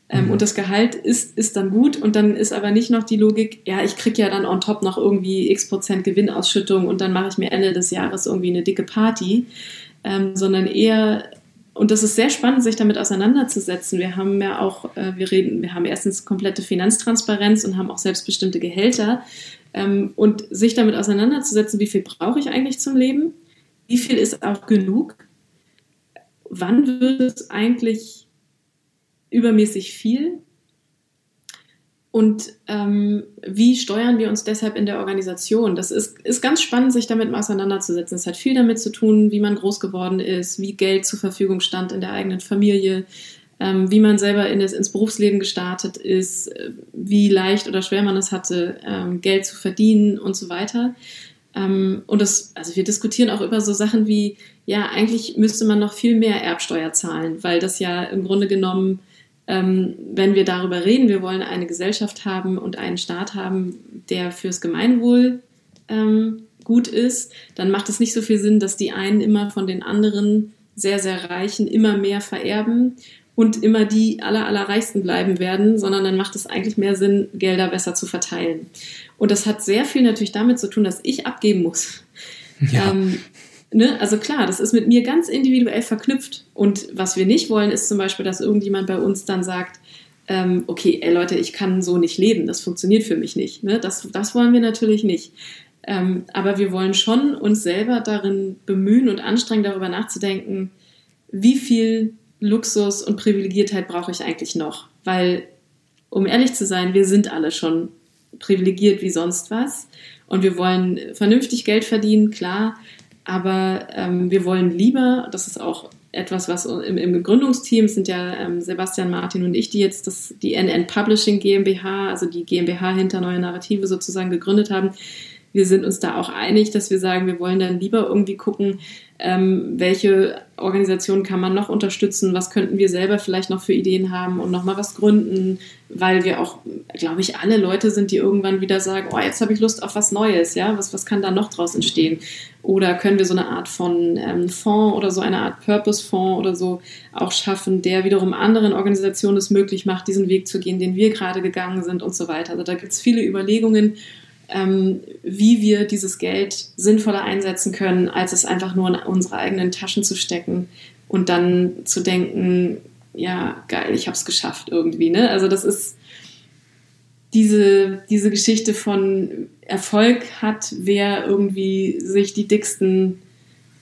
Ähm, mhm. Und das Gehalt ist, ist dann gut und dann ist aber nicht noch die Logik, ja, ich kriege ja dann on top noch irgendwie x Prozent Gewinnausschüttung und dann mache ich mir Ende des Jahres irgendwie eine dicke Party, ähm, sondern eher und das ist sehr spannend, sich damit auseinanderzusetzen. Wir haben ja auch, äh, wir reden, wir haben erstens komplette Finanztransparenz und haben auch selbstbestimmte Gehälter. ähm, und sich damit auseinanderzusetzen, wie viel brauche ich eigentlich zum Leben, wie viel ist auch genug, wann wird es eigentlich übermäßig viel und ähm, wie steuern wir uns deshalb in der Organisation? Das ist, ist ganz spannend, sich damit mal auseinanderzusetzen. Es hat viel damit zu tun, wie man groß geworden ist, wie Geld zur Verfügung stand in der eigenen Familie, ähm, wie man selber in das, ins Berufsleben gestartet ist, äh, wie leicht oder schwer man es hatte, ähm, Geld zu verdienen und so weiter. Ähm, und das, also wir diskutieren auch über so Sachen wie, ja, eigentlich müsste man noch viel mehr Erbsteuer zahlen, weil das ja im Grunde genommen ähm, wenn wir darüber reden, wir wollen eine Gesellschaft haben und einen Staat haben, der fürs Gemeinwohl ähm, gut ist, dann macht es nicht so viel Sinn, dass die einen immer von den anderen sehr, sehr Reichen immer mehr vererben und immer die aller, allerreichsten bleiben werden, sondern dann macht es eigentlich mehr Sinn, Gelder besser zu verteilen. Und das hat sehr viel natürlich damit zu tun, dass ich abgeben muss. Ja. Ähm, Ne? Also klar, das ist mit mir ganz individuell verknüpft. Und was wir nicht wollen, ist zum Beispiel, dass irgendjemand bei uns dann sagt, ähm, okay, ey Leute, ich kann so nicht leben, das funktioniert für mich nicht. Ne? Das, das wollen wir natürlich nicht. Ähm, aber wir wollen schon uns selber darin bemühen und anstrengen, darüber nachzudenken, wie viel Luxus und Privilegiertheit brauche ich eigentlich noch? Weil, um ehrlich zu sein, wir sind alle schon privilegiert wie sonst was. Und wir wollen vernünftig Geld verdienen, klar. Aber ähm, wir wollen lieber, das ist auch etwas, was im, im Gründungsteam sind ja ähm, Sebastian Martin und ich, die jetzt das, die NN Publishing GmbH, also die GmbH hinter Neue Narrative sozusagen gegründet haben. Wir sind uns da auch einig, dass wir sagen, wir wollen dann lieber irgendwie gucken, ähm, welche Organisationen kann man noch unterstützen, was könnten wir selber vielleicht noch für Ideen haben und nochmal was gründen, weil wir auch, glaube ich, alle Leute sind, die irgendwann wieder sagen, oh, jetzt habe ich Lust auf was Neues, ja, was, was kann da noch draus entstehen? Oder können wir so eine Art von ähm, Fonds oder so eine Art Purpose-Fonds oder so auch schaffen, der wiederum anderen Organisationen es möglich macht, diesen Weg zu gehen, den wir gerade gegangen sind und so weiter. Also da gibt es viele Überlegungen, ähm, wie wir dieses Geld sinnvoller einsetzen können, als es einfach nur in unsere eigenen Taschen zu stecken und dann zu denken, ja, geil, ich habe es geschafft irgendwie. Ne? Also das ist diese, diese Geschichte von Erfolg hat, wer irgendwie sich die dicksten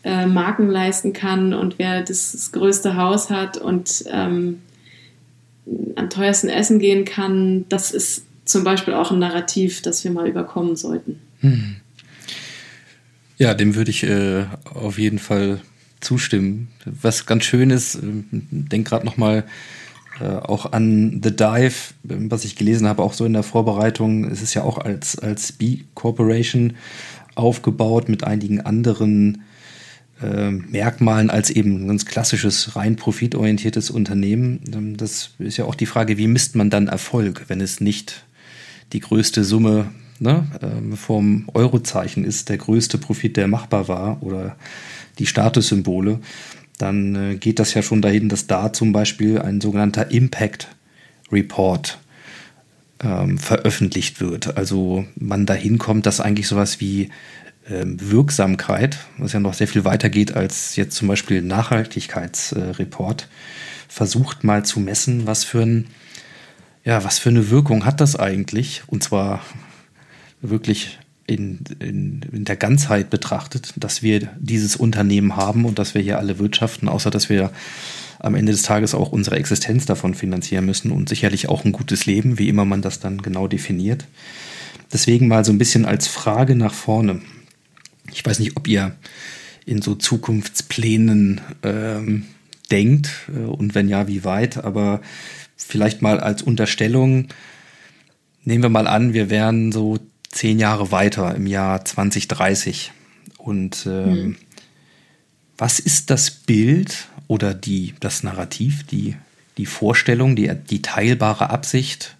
äh, Marken leisten kann und wer das, das größte Haus hat und ähm, am teuersten essen gehen kann, das ist zum Beispiel auch ein Narrativ, das wir mal überkommen sollten. Hm. Ja, dem würde ich äh, auf jeden Fall zustimmen. Was ganz schön ist, äh, denk gerade noch mal auch an The Dive, was ich gelesen habe, auch so in der Vorbereitung. Es ist ja auch als, als B-Corporation aufgebaut mit einigen anderen äh, Merkmalen als eben ein ganz klassisches, rein profitorientiertes Unternehmen. Ähm, das ist ja auch die Frage, wie misst man dann Erfolg, wenn es nicht die größte Summe ne, ähm, vom Eurozeichen ist, der größte Profit, der machbar war oder die Statussymbole dann äh, geht das ja schon dahin, dass da zum Beispiel ein sogenannter Impact Report ähm, veröffentlicht wird. Also man dahin kommt, dass eigentlich sowas wie ähm, Wirksamkeit, was ja noch sehr viel weiter geht als jetzt zum Beispiel Nachhaltigkeitsreport, äh, versucht mal zu messen, was für ein ja, was für eine Wirkung hat das eigentlich? Und zwar wirklich in, in, in der Ganzheit betrachtet, dass wir dieses Unternehmen haben und dass wir hier alle wirtschaften, außer dass wir am Ende des Tages auch unsere Existenz davon finanzieren müssen und sicherlich auch ein gutes Leben, wie immer man das dann genau definiert. Deswegen mal so ein bisschen als Frage nach vorne. Ich weiß nicht, ob ihr in so Zukunftsplänen ähm, denkt äh, und wenn ja, wie weit, aber vielleicht mal als Unterstellung, nehmen wir mal an, wir wären so zehn Jahre weiter im Jahr 2030. Und ähm, hm. was ist das Bild oder die, das Narrativ, die, die Vorstellung, die, die teilbare Absicht,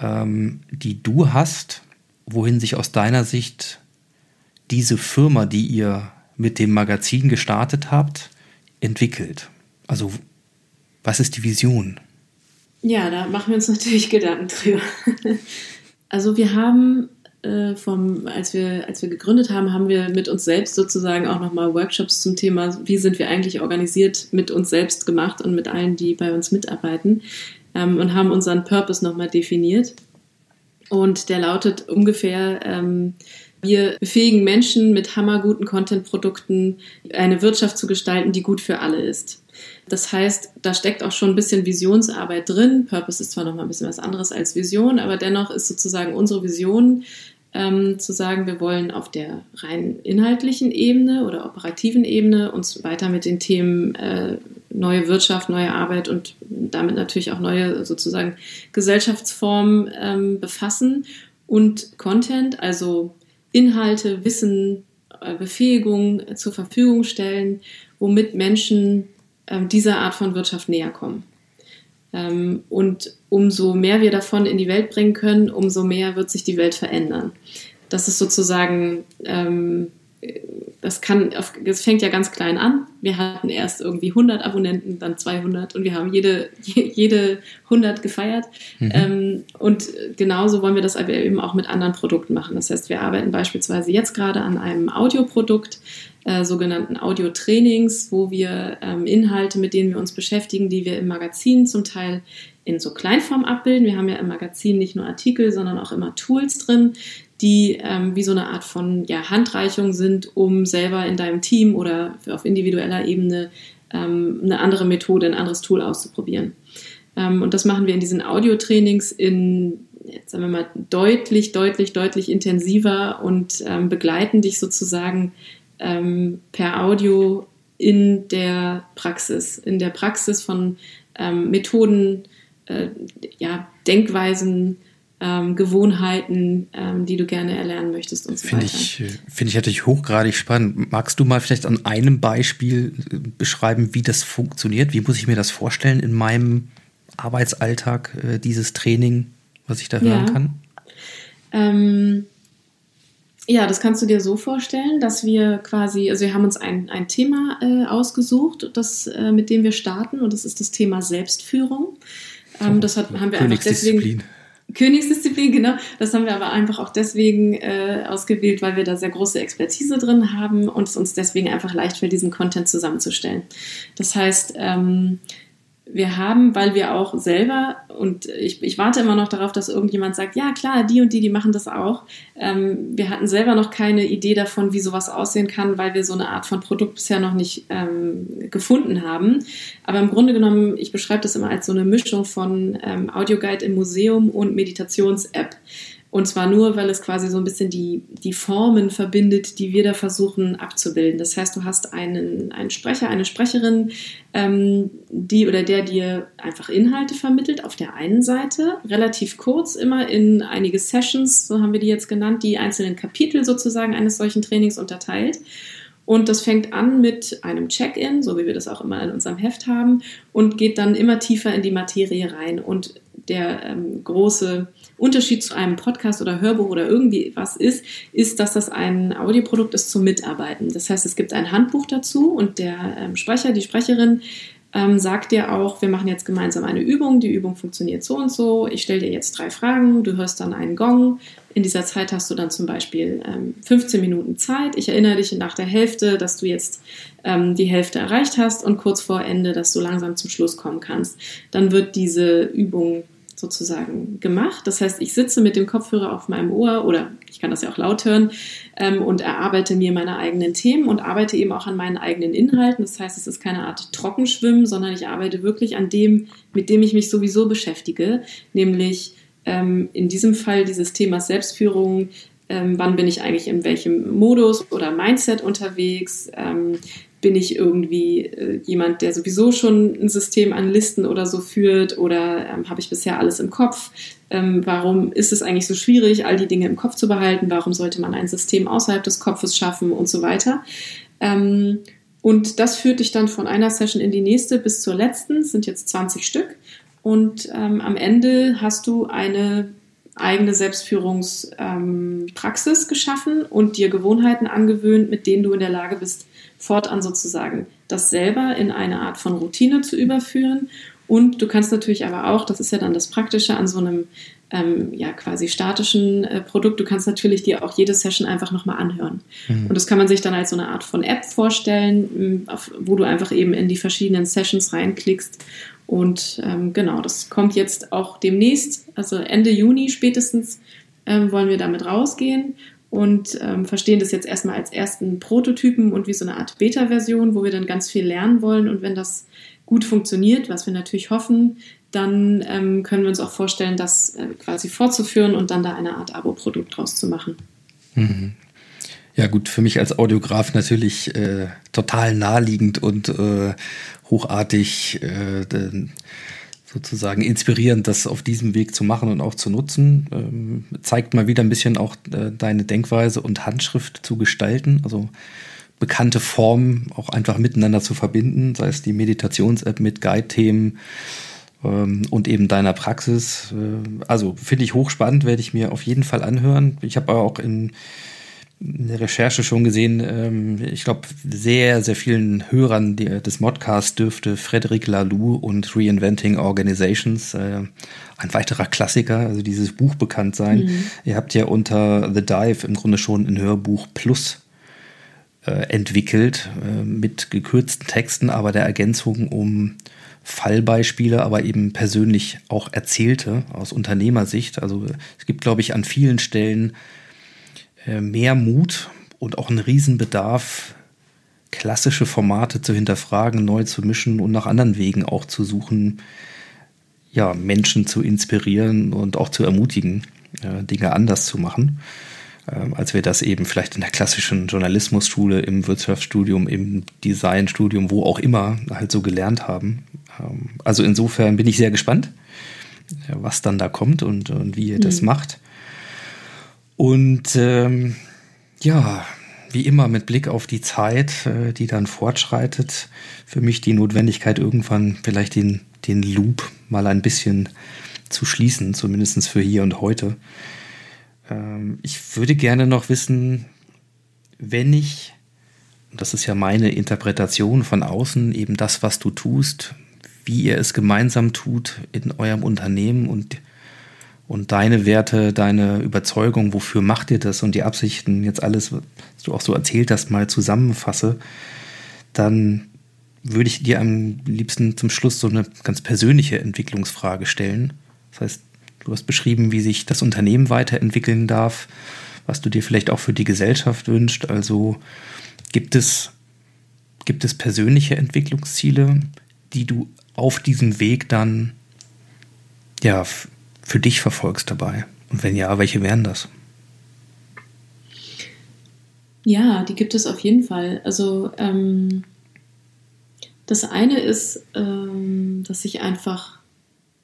ähm, die du hast, wohin sich aus deiner Sicht diese Firma, die ihr mit dem Magazin gestartet habt, entwickelt? Also was ist die Vision? Ja, da machen wir uns natürlich Gedanken drüber. Also wir haben äh, vom, als wir, als wir gegründet haben, haben wir mit uns selbst sozusagen auch nochmal Workshops zum Thema, wie sind wir eigentlich organisiert, mit uns selbst gemacht und mit allen, die bei uns mitarbeiten ähm, und haben unseren Purpose nochmal definiert. Und der lautet ungefähr, ähm, wir befähigen Menschen mit hammerguten Content-Produkten eine Wirtschaft zu gestalten, die gut für alle ist. Das heißt, da steckt auch schon ein bisschen Visionsarbeit drin. Purpose ist zwar noch mal ein bisschen was anderes als Vision, aber dennoch ist sozusagen unsere Vision ähm, zu sagen, wir wollen auf der rein inhaltlichen Ebene oder operativen Ebene uns weiter mit den Themen äh, neue Wirtschaft, neue Arbeit und damit natürlich auch neue sozusagen Gesellschaftsformen ähm, befassen und Content, also Inhalte, Wissen, äh, Befähigung äh, zur Verfügung stellen, womit Menschen ähm, dieser Art von Wirtschaft näher kommen. Ähm, und umso mehr wir davon in die Welt bringen können, umso mehr wird sich die Welt verändern. Das ist sozusagen ähm, das kann, es fängt ja ganz klein an. Wir hatten erst irgendwie 100 Abonnenten, dann 200 und wir haben jede, jede 100 gefeiert. Mhm. Ähm, und genauso wollen wir das aber eben auch mit anderen Produkten machen. Das heißt, wir arbeiten beispielsweise jetzt gerade an einem Audioprodukt, äh, sogenannten Audio-Trainings, wo wir ähm, Inhalte, mit denen wir uns beschäftigen, die wir im Magazin zum Teil in so Kleinform abbilden. Wir haben ja im Magazin nicht nur Artikel, sondern auch immer Tools drin, die ähm, wie so eine Art von ja, Handreichung sind, um selber in deinem Team oder auf individueller Ebene ähm, eine andere Methode, ein anderes Tool auszuprobieren. Ähm, und das machen wir in diesen Audio-Trainings in, jetzt sagen wir mal, deutlich, deutlich, deutlich intensiver und ähm, begleiten dich sozusagen ähm, per Audio in der Praxis, in der Praxis von ähm, Methoden, äh, ja, Denkweisen, ähm, Gewohnheiten, ähm, die du gerne erlernen möchtest und so Finde weiter. ich, finde ich natürlich hochgradig spannend. Magst du mal vielleicht an einem Beispiel äh, beschreiben, wie das funktioniert? Wie muss ich mir das vorstellen in meinem Arbeitsalltag, äh, dieses Training, was ich da hören ja. kann? Ja, das kannst du dir so vorstellen, dass wir quasi, also wir haben uns ein, ein Thema äh, ausgesucht, das, äh, mit dem wir starten, und das ist das Thema Selbstführung. Ähm, das hat, haben wir einfach deswegen Königsdisziplin, genau. Das haben wir aber einfach auch deswegen äh, ausgewählt, weil wir da sehr große Expertise drin haben und es uns deswegen einfach leicht fällt, diesen Content zusammenzustellen. Das heißt, ähm, wir haben, weil wir auch selber, und ich, ich warte immer noch darauf, dass irgendjemand sagt, ja klar, die und die, die machen das auch. Ähm, wir hatten selber noch keine Idee davon, wie sowas aussehen kann, weil wir so eine Art von Produkt bisher noch nicht ähm, gefunden haben. Aber im Grunde genommen, ich beschreibe das immer als so eine Mischung von ähm, Audioguide im Museum und Meditations-App. Und zwar nur, weil es quasi so ein bisschen die, die Formen verbindet, die wir da versuchen abzubilden. Das heißt, du hast einen, einen Sprecher, eine Sprecherin, ähm, die oder der dir einfach Inhalte vermittelt auf der einen Seite, relativ kurz, immer in einige Sessions, so haben wir die jetzt genannt, die einzelnen Kapitel sozusagen eines solchen Trainings unterteilt. Und das fängt an mit einem Check-in, so wie wir das auch immer in unserem Heft haben, und geht dann immer tiefer in die Materie rein. Und der ähm, große Unterschied zu einem Podcast oder Hörbuch oder irgendwie was ist, ist, dass das ein Audioprodukt ist zum Mitarbeiten. Das heißt, es gibt ein Handbuch dazu und der ähm, Sprecher, die Sprecherin ähm, sagt dir auch, wir machen jetzt gemeinsam eine Übung, die Übung funktioniert so und so, ich stelle dir jetzt drei Fragen, du hörst dann einen Gong, in dieser Zeit hast du dann zum Beispiel ähm, 15 Minuten Zeit, ich erinnere dich nach der Hälfte, dass du jetzt ähm, die Hälfte erreicht hast und kurz vor Ende, dass du langsam zum Schluss kommen kannst. Dann wird diese Übung sozusagen gemacht. Das heißt, ich sitze mit dem Kopfhörer auf meinem Ohr oder ich kann das ja auch laut hören ähm, und erarbeite mir meine eigenen Themen und arbeite eben auch an meinen eigenen Inhalten. Das heißt, es ist keine Art Trockenschwimmen, sondern ich arbeite wirklich an dem, mit dem ich mich sowieso beschäftige, nämlich ähm, in diesem Fall dieses Thema Selbstführung, ähm, wann bin ich eigentlich in welchem Modus oder Mindset unterwegs, ähm, bin ich irgendwie äh, jemand, der sowieso schon ein System an Listen oder so führt oder ähm, habe ich bisher alles im Kopf? Ähm, warum ist es eigentlich so schwierig, all die Dinge im Kopf zu behalten? Warum sollte man ein System außerhalb des Kopfes schaffen und so weiter? Ähm, und das führt dich dann von einer Session in die nächste bis zur letzten, das sind jetzt 20 Stück. Und ähm, am Ende hast du eine eigene Selbstführungspraxis ähm, geschaffen und dir Gewohnheiten angewöhnt, mit denen du in der Lage bist, fortan sozusagen das selber in eine Art von Routine zu überführen. Und du kannst natürlich aber auch, das ist ja dann das Praktische an so einem ähm, ja quasi statischen äh, Produkt, du kannst natürlich dir auch jede Session einfach nochmal anhören. Mhm. Und das kann man sich dann als so eine Art von App vorstellen, auf, wo du einfach eben in die verschiedenen Sessions reinklickst Und ähm, genau, das kommt jetzt auch demnächst, also Ende Juni spätestens, ähm, wollen wir damit rausgehen und ähm, verstehen das jetzt erstmal als ersten Prototypen und wie so eine Art Beta-Version, wo wir dann ganz viel lernen wollen. Und wenn das gut funktioniert, was wir natürlich hoffen, dann ähm, können wir uns auch vorstellen, das äh, quasi fortzuführen und dann da eine Art Abo-Produkt draus zu machen. Mhm. Ja gut, für mich als Audiograf natürlich äh, total naheliegend und äh, hochartig äh, sozusagen inspirierend, das auf diesem Weg zu machen und auch zu nutzen. Ähm, zeigt mal wieder ein bisschen auch äh, deine Denkweise und Handschrift zu gestalten, also bekannte Formen auch einfach miteinander zu verbinden, sei es die Meditations-App mit Guide-Themen ähm, und eben deiner Praxis. Äh, also finde ich hochspannend, werde ich mir auf jeden Fall anhören. Ich habe auch in in der Recherche schon gesehen, ähm, ich glaube, sehr, sehr vielen Hörern des Modcasts dürfte Frederic Laloux und Reinventing Organizations, äh, ein weiterer Klassiker, also dieses Buch bekannt sein. Mhm. Ihr habt ja unter The Dive im Grunde schon ein Hörbuch Plus äh, entwickelt, äh, mit gekürzten Texten, aber der Ergänzung um Fallbeispiele, aber eben persönlich auch erzählte aus Unternehmersicht. Also es gibt, glaube ich, an vielen Stellen äh, mehr Mut und auch einen Riesenbedarf, klassische Formate zu hinterfragen, neu zu mischen und nach anderen Wegen auch zu suchen, ja, Menschen zu inspirieren und auch zu ermutigen, äh, Dinge anders zu machen, äh, als wir das eben vielleicht in der klassischen Journalismusschule, im Wirtschaftsstudium, im Designstudium, wo auch immer halt so gelernt haben. Ähm, also insofern bin ich sehr gespannt, was dann da kommt und, und wie ihr mhm. das macht. Und ähm, ja, wie immer mit Blick auf die Zeit, äh, die dann fortschreitet, für mich die Notwendigkeit, irgendwann vielleicht den, den Loop mal ein bisschen zu schließen, zumindest für hier und heute. Ähm, ich würde gerne noch wissen, wenn ich, das ist ja meine Interpretation von außen, eben das, was du tust, wie ihr es gemeinsam tut in eurem Unternehmen und und deine Werte, deine Überzeugung, wofür macht ihr das und die Absichten, jetzt alles, was du auch so erzählt hast, mal zusammenfasse, dann würde ich dir am liebsten zum Schluss so eine ganz persönliche Entwicklungsfrage stellen. Das heißt, du hast beschrieben, wie sich das Unternehmen weiterentwickeln darf, was du dir vielleicht auch für die Gesellschaft wünscht. Also gibt es, gibt es persönliche Entwicklungsziele, die du auf diesem Weg dann ja, für dich verfolgst dabei? Und wenn ja, welche wären das? Ja, die gibt es auf jeden Fall. Also ähm, das eine ist, ähm, dass ich einfach,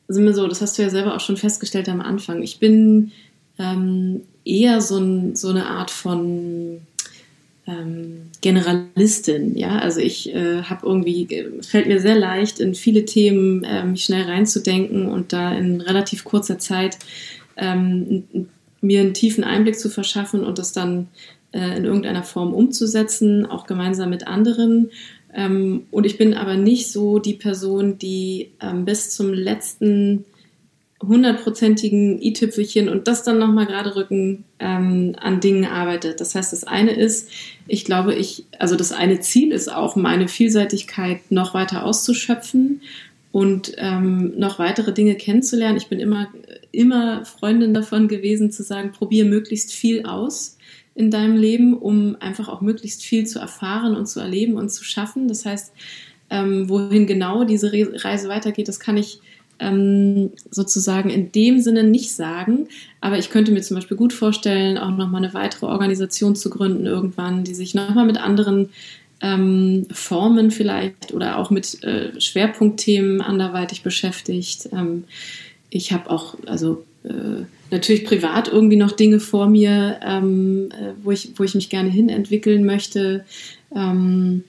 sind wir so, das hast du ja selber auch schon festgestellt am Anfang. Ich bin ähm, eher so, ein, so eine Art von ähm, Generalistin. Ja, also ich äh, habe irgendwie, fällt mir sehr leicht, in viele Themen äh, mich schnell reinzudenken und da in relativ kurzer Zeit ähm, mir einen tiefen Einblick zu verschaffen und das dann äh, in irgendeiner Form umzusetzen, auch gemeinsam mit anderen. Ähm, und ich bin aber nicht so die Person, die ähm, bis zum letzten hundertprozentigen i-Tüpfelchen und das dann nochmal gerade rücken ähm, an Dingen arbeitet. Das heißt, das eine ist, ich glaube, ich, also das eine Ziel ist auch, meine Vielseitigkeit noch weiter auszuschöpfen und ähm, noch weitere Dinge kennenzulernen. Ich bin immer, immer Freundin davon gewesen, zu sagen, probiere möglichst viel aus in deinem Leben, um einfach auch möglichst viel zu erfahren und zu erleben und zu schaffen. Das heißt, ähm, wohin genau diese Reise weitergeht, das kann ich ähm, sozusagen in dem Sinne nicht sagen. Aber ich könnte mir zum Beispiel gut vorstellen, auch nochmal eine weitere Organisation zu gründen irgendwann, die sich nochmal mit anderen ähm, Formen vielleicht oder auch mit äh, Schwerpunktthemen anderweitig beschäftigt. Ähm, ich habe auch, also äh, natürlich privat irgendwie noch Dinge vor mir, ähm, äh, wo, ich, wo ich mich gerne hin entwickeln möchte. Ähm,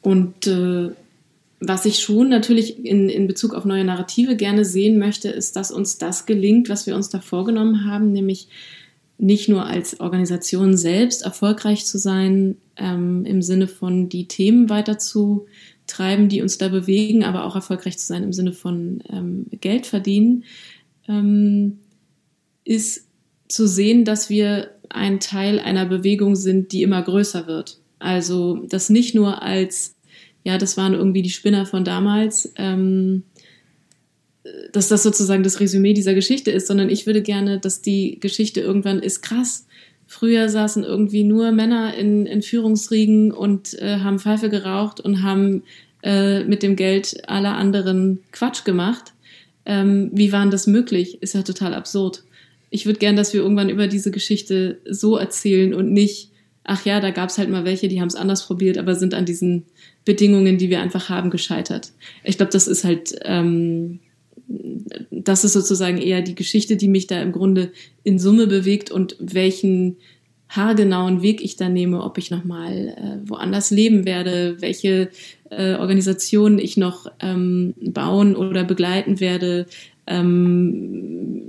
und äh, was ich schon natürlich in, in Bezug auf neue Narrative gerne sehen möchte, ist, dass uns das gelingt, was wir uns da vorgenommen haben, nämlich nicht nur als Organisation selbst erfolgreich zu sein, ähm, im Sinne von die Themen weiterzutreiben, die uns da bewegen, aber auch erfolgreich zu sein im Sinne von ähm, Geld verdienen, ähm, ist zu sehen, dass wir ein Teil einer Bewegung sind, die immer größer wird. Also das nicht nur als ja, das waren irgendwie die Spinner von damals, ähm, dass das sozusagen das Resümee dieser Geschichte ist, sondern ich würde gerne, dass die Geschichte irgendwann ist krass. Früher saßen irgendwie nur Männer in, in Führungsriegen und äh, haben Pfeife geraucht und haben äh, mit dem Geld aller anderen Quatsch gemacht. Ähm, wie waren das möglich? Ist ja total absurd. Ich würde gern, dass wir irgendwann über diese Geschichte so erzählen und nicht, ach ja, da gab es halt mal welche, die haben es anders probiert, aber sind an diesen Bedingungen, die wir einfach haben, gescheitert. Ich glaube, das ist halt, ähm, das ist sozusagen eher die Geschichte, die mich da im Grunde in Summe bewegt und welchen haargenauen Weg ich da nehme, ob ich nochmal äh, woanders leben werde, welche äh, Organisationen ich noch ähm, bauen oder begleiten werde, ähm,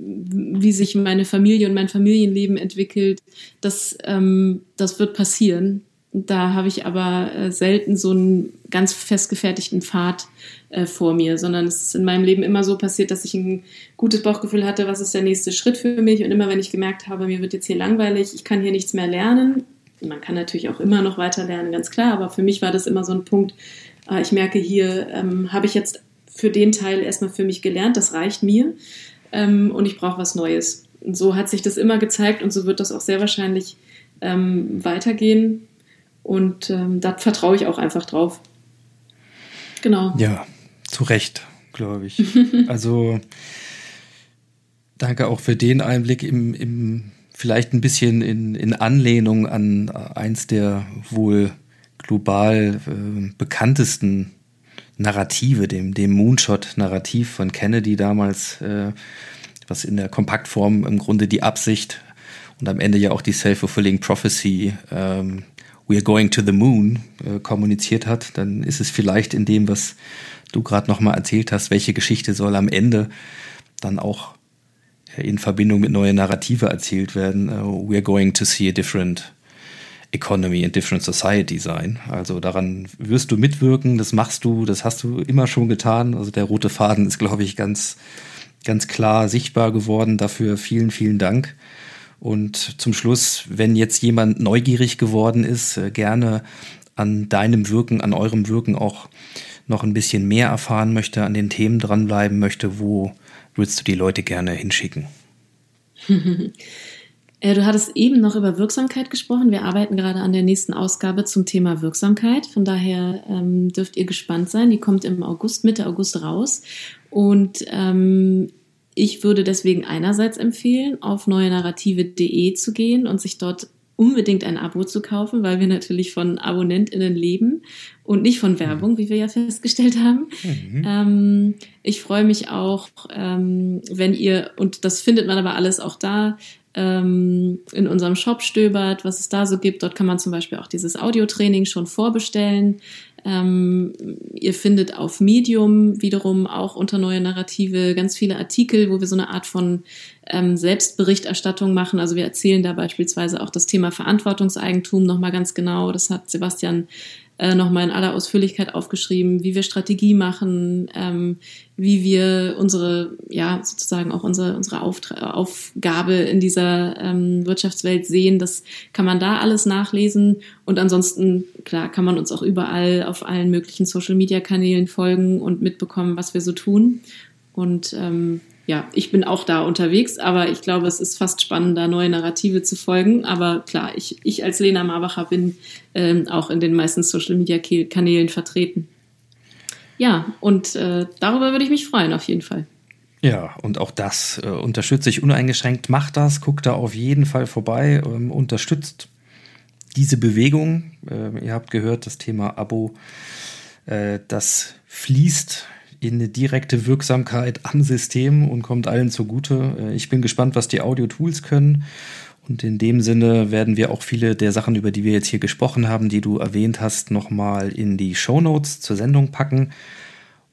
wie sich meine Familie und mein Familienleben entwickelt. Das, ähm, das wird passieren. Da habe ich aber äh, selten so einen ganz festgefertigten Pfad äh, vor mir, sondern es ist in meinem Leben immer so passiert, dass ich ein gutes Bauchgefühl hatte, was ist der nächste Schritt für mich. Und immer wenn ich gemerkt habe, mir wird jetzt hier langweilig, ich kann hier nichts mehr lernen. Man kann natürlich auch immer noch weiter lernen, ganz klar, aber für mich war das immer so ein Punkt, äh, ich merke, hier ähm, habe ich jetzt für den Teil erstmal für mich gelernt, das reicht mir ähm, und ich brauche was Neues. Und so hat sich das immer gezeigt und so wird das auch sehr wahrscheinlich ähm, weitergehen. Und ähm, da vertraue ich auch einfach drauf. Genau. Ja, zu Recht, glaube ich. also danke auch für den Einblick im, im vielleicht ein bisschen in, in Anlehnung an eins der wohl global äh, bekanntesten Narrative, dem, dem Moonshot-Narrativ von Kennedy damals, äh, was in der Kompaktform im Grunde die Absicht und am Ende ja auch die Self-Fulfilling Prophecy ähm, We are going to the moon äh, kommuniziert hat, dann ist es vielleicht in dem, was du gerade nochmal erzählt hast, welche Geschichte soll am Ende dann auch äh, in Verbindung mit neuen Narrative erzählt werden. Uh, we are going to see a different economy and different society sein. Also daran wirst du mitwirken, das machst du, das hast du immer schon getan. Also der rote Faden ist, glaube ich, ganz, ganz klar sichtbar geworden. Dafür vielen, vielen Dank. Und zum Schluss, wenn jetzt jemand neugierig geworden ist, äh, gerne an deinem Wirken, an eurem Wirken auch noch ein bisschen mehr erfahren möchte, an den Themen dranbleiben möchte, wo würdest du die Leute gerne hinschicken? Äh, du hattest eben noch über Wirksamkeit gesprochen. Wir arbeiten gerade an der nächsten Ausgabe zum Thema Wirksamkeit. Von daher ähm, dürft ihr gespannt sein. Die kommt im August, Mitte August raus. Und ähm, ich würde deswegen einerseits empfehlen, auf neuenarrative.de zu gehen und sich dort unbedingt ein Abo zu kaufen, weil wir natürlich von AbonnentInnen leben und nicht von Werbung, wie wir ja festgestellt haben. Mhm. Ähm, ich freue mich auch, ähm, wenn ihr, und das findet man aber alles auch da, ähm, in unserem Shop stöbert, was es da so gibt. Dort kann man zum Beispiel auch dieses Audiotraining schon vorbestellen. Ähm, ihr findet auf Medium wiederum auch unter neue Narrative ganz viele Artikel, wo wir so eine Art von ähm, Selbstberichterstattung machen. Also wir erzählen da beispielsweise auch das Thema Verantwortungseigentum nochmal ganz genau. Das hat Sebastian äh, nochmal in aller Ausführlichkeit aufgeschrieben, wie wir Strategie machen, ähm, wie wir unsere, ja, sozusagen auch unsere, unsere Aufgabe in dieser ähm, Wirtschaftswelt sehen. Das kann man da alles nachlesen. Und ansonsten, klar, kann man uns auch überall auf allen möglichen Social-Media-Kanälen folgen und mitbekommen, was wir so tun. Und ähm, ja, ich bin auch da unterwegs, aber ich glaube, es ist fast spannender, neue Narrative zu folgen. Aber klar, ich, ich als Lena Marbacher bin ähm, auch in den meisten Social-Media-Kanälen vertreten. Ja, und äh, darüber würde ich mich freuen, auf jeden Fall. Ja, und auch das äh, unterstütze ich uneingeschränkt. Macht das, guckt da auf jeden Fall vorbei, ähm, unterstützt diese Bewegung. Äh, ihr habt gehört, das Thema Abo, äh, das fließt in eine direkte Wirksamkeit am System und kommt allen zugute. Äh, ich bin gespannt, was die Audio-Tools können. Und in dem Sinne werden wir auch viele der Sachen, über die wir jetzt hier gesprochen haben, die du erwähnt hast, nochmal in die Show Notes zur Sendung packen.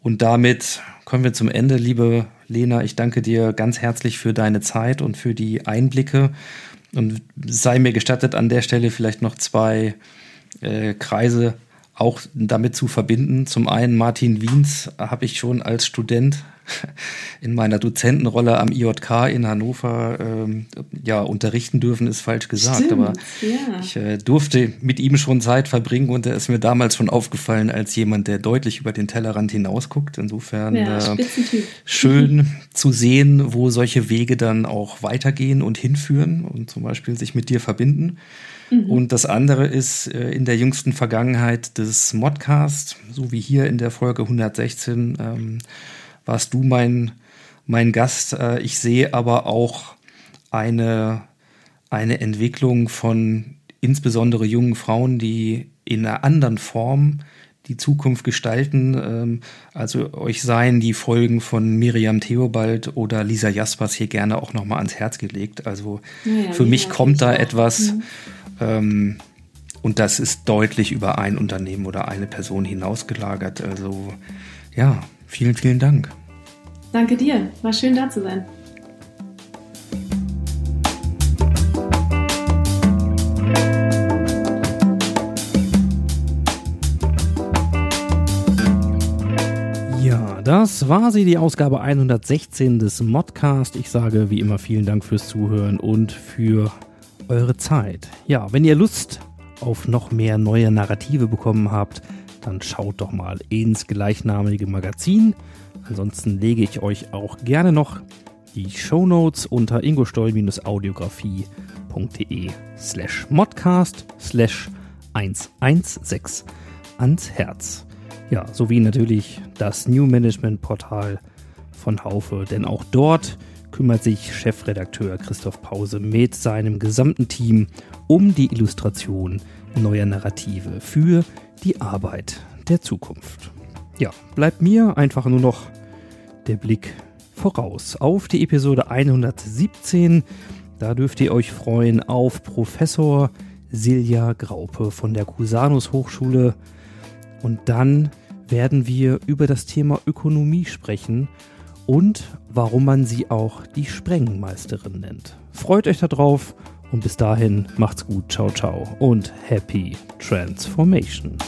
Und damit kommen wir zum Ende, liebe Lena. Ich danke dir ganz herzlich für deine Zeit und für die Einblicke. Und sei mir gestattet, an der Stelle vielleicht noch zwei äh, Kreise auch damit zu verbinden. Zum einen Martin Wiens habe ich schon als Student in meiner Dozentenrolle am IJK in Hannover ähm, ja unterrichten dürfen, ist falsch gesagt. Stimmt, aber ja. ich äh, durfte mit ihm schon Zeit verbringen und er ist mir damals schon aufgefallen als jemand, der deutlich über den Tellerrand hinausguckt. Insofern Ja, äh, schön zu sehen, wo solche Wege dann auch weitergehen und hinführen und zum Beispiel sich mit dir verbinden. Und das andere ist äh, in der jüngsten Vergangenheit des Modcast, so wie hier in der Folge 116, ähm, warst du mein, mein Gast. Äh, ich sehe aber auch eine, eine Entwicklung von insbesondere jungen Frauen, die in einer anderen Form die Zukunft gestalten. Ähm, also euch seien die Folgen von Miriam Theobald oder Lisa Jaspers hier gerne auch nochmal ans Herz gelegt. Also Ja, für mich kommt da etwas Mhm. ähm, und das ist deutlich über ein Unternehmen oder eine Person hinausgelagert. Also ja, vielen, vielen Dank. Danke dir. War schön da zu sein. Ja, das war sie, die Ausgabe 116 des Modcast. Ich sage wie immer vielen Dank fürs Zuhören und für eure Zeit. Ja, wenn ihr Lust auf noch mehr neue Narrative bekommen habt, dann schaut doch mal ins gleichnamige Magazin. Ansonsten lege ich euch auch gerne noch die Shownotes unter ingostoll-audiografie.de slash modcast slash 116 ans Herz. Ja, sowie natürlich das New Management Portal von Haufe, denn auch dort kümmert sich Chefredakteur Christoph Pause mit seinem gesamten Team um die Illustration neuer Narrative für die Arbeit der Zukunft. Ja, bleibt mir einfach nur noch der Blick voraus auf die Episode 117. Da dürft ihr euch freuen auf Professor Silja Graupe von der Cusanus Hochschule. Und dann werden wir über das Thema Ökonomie sprechen und warum man sie auch die Sprengmeisterin nennt. Freut euch darauf und bis dahin macht's gut, ciao ciao und happy transformation.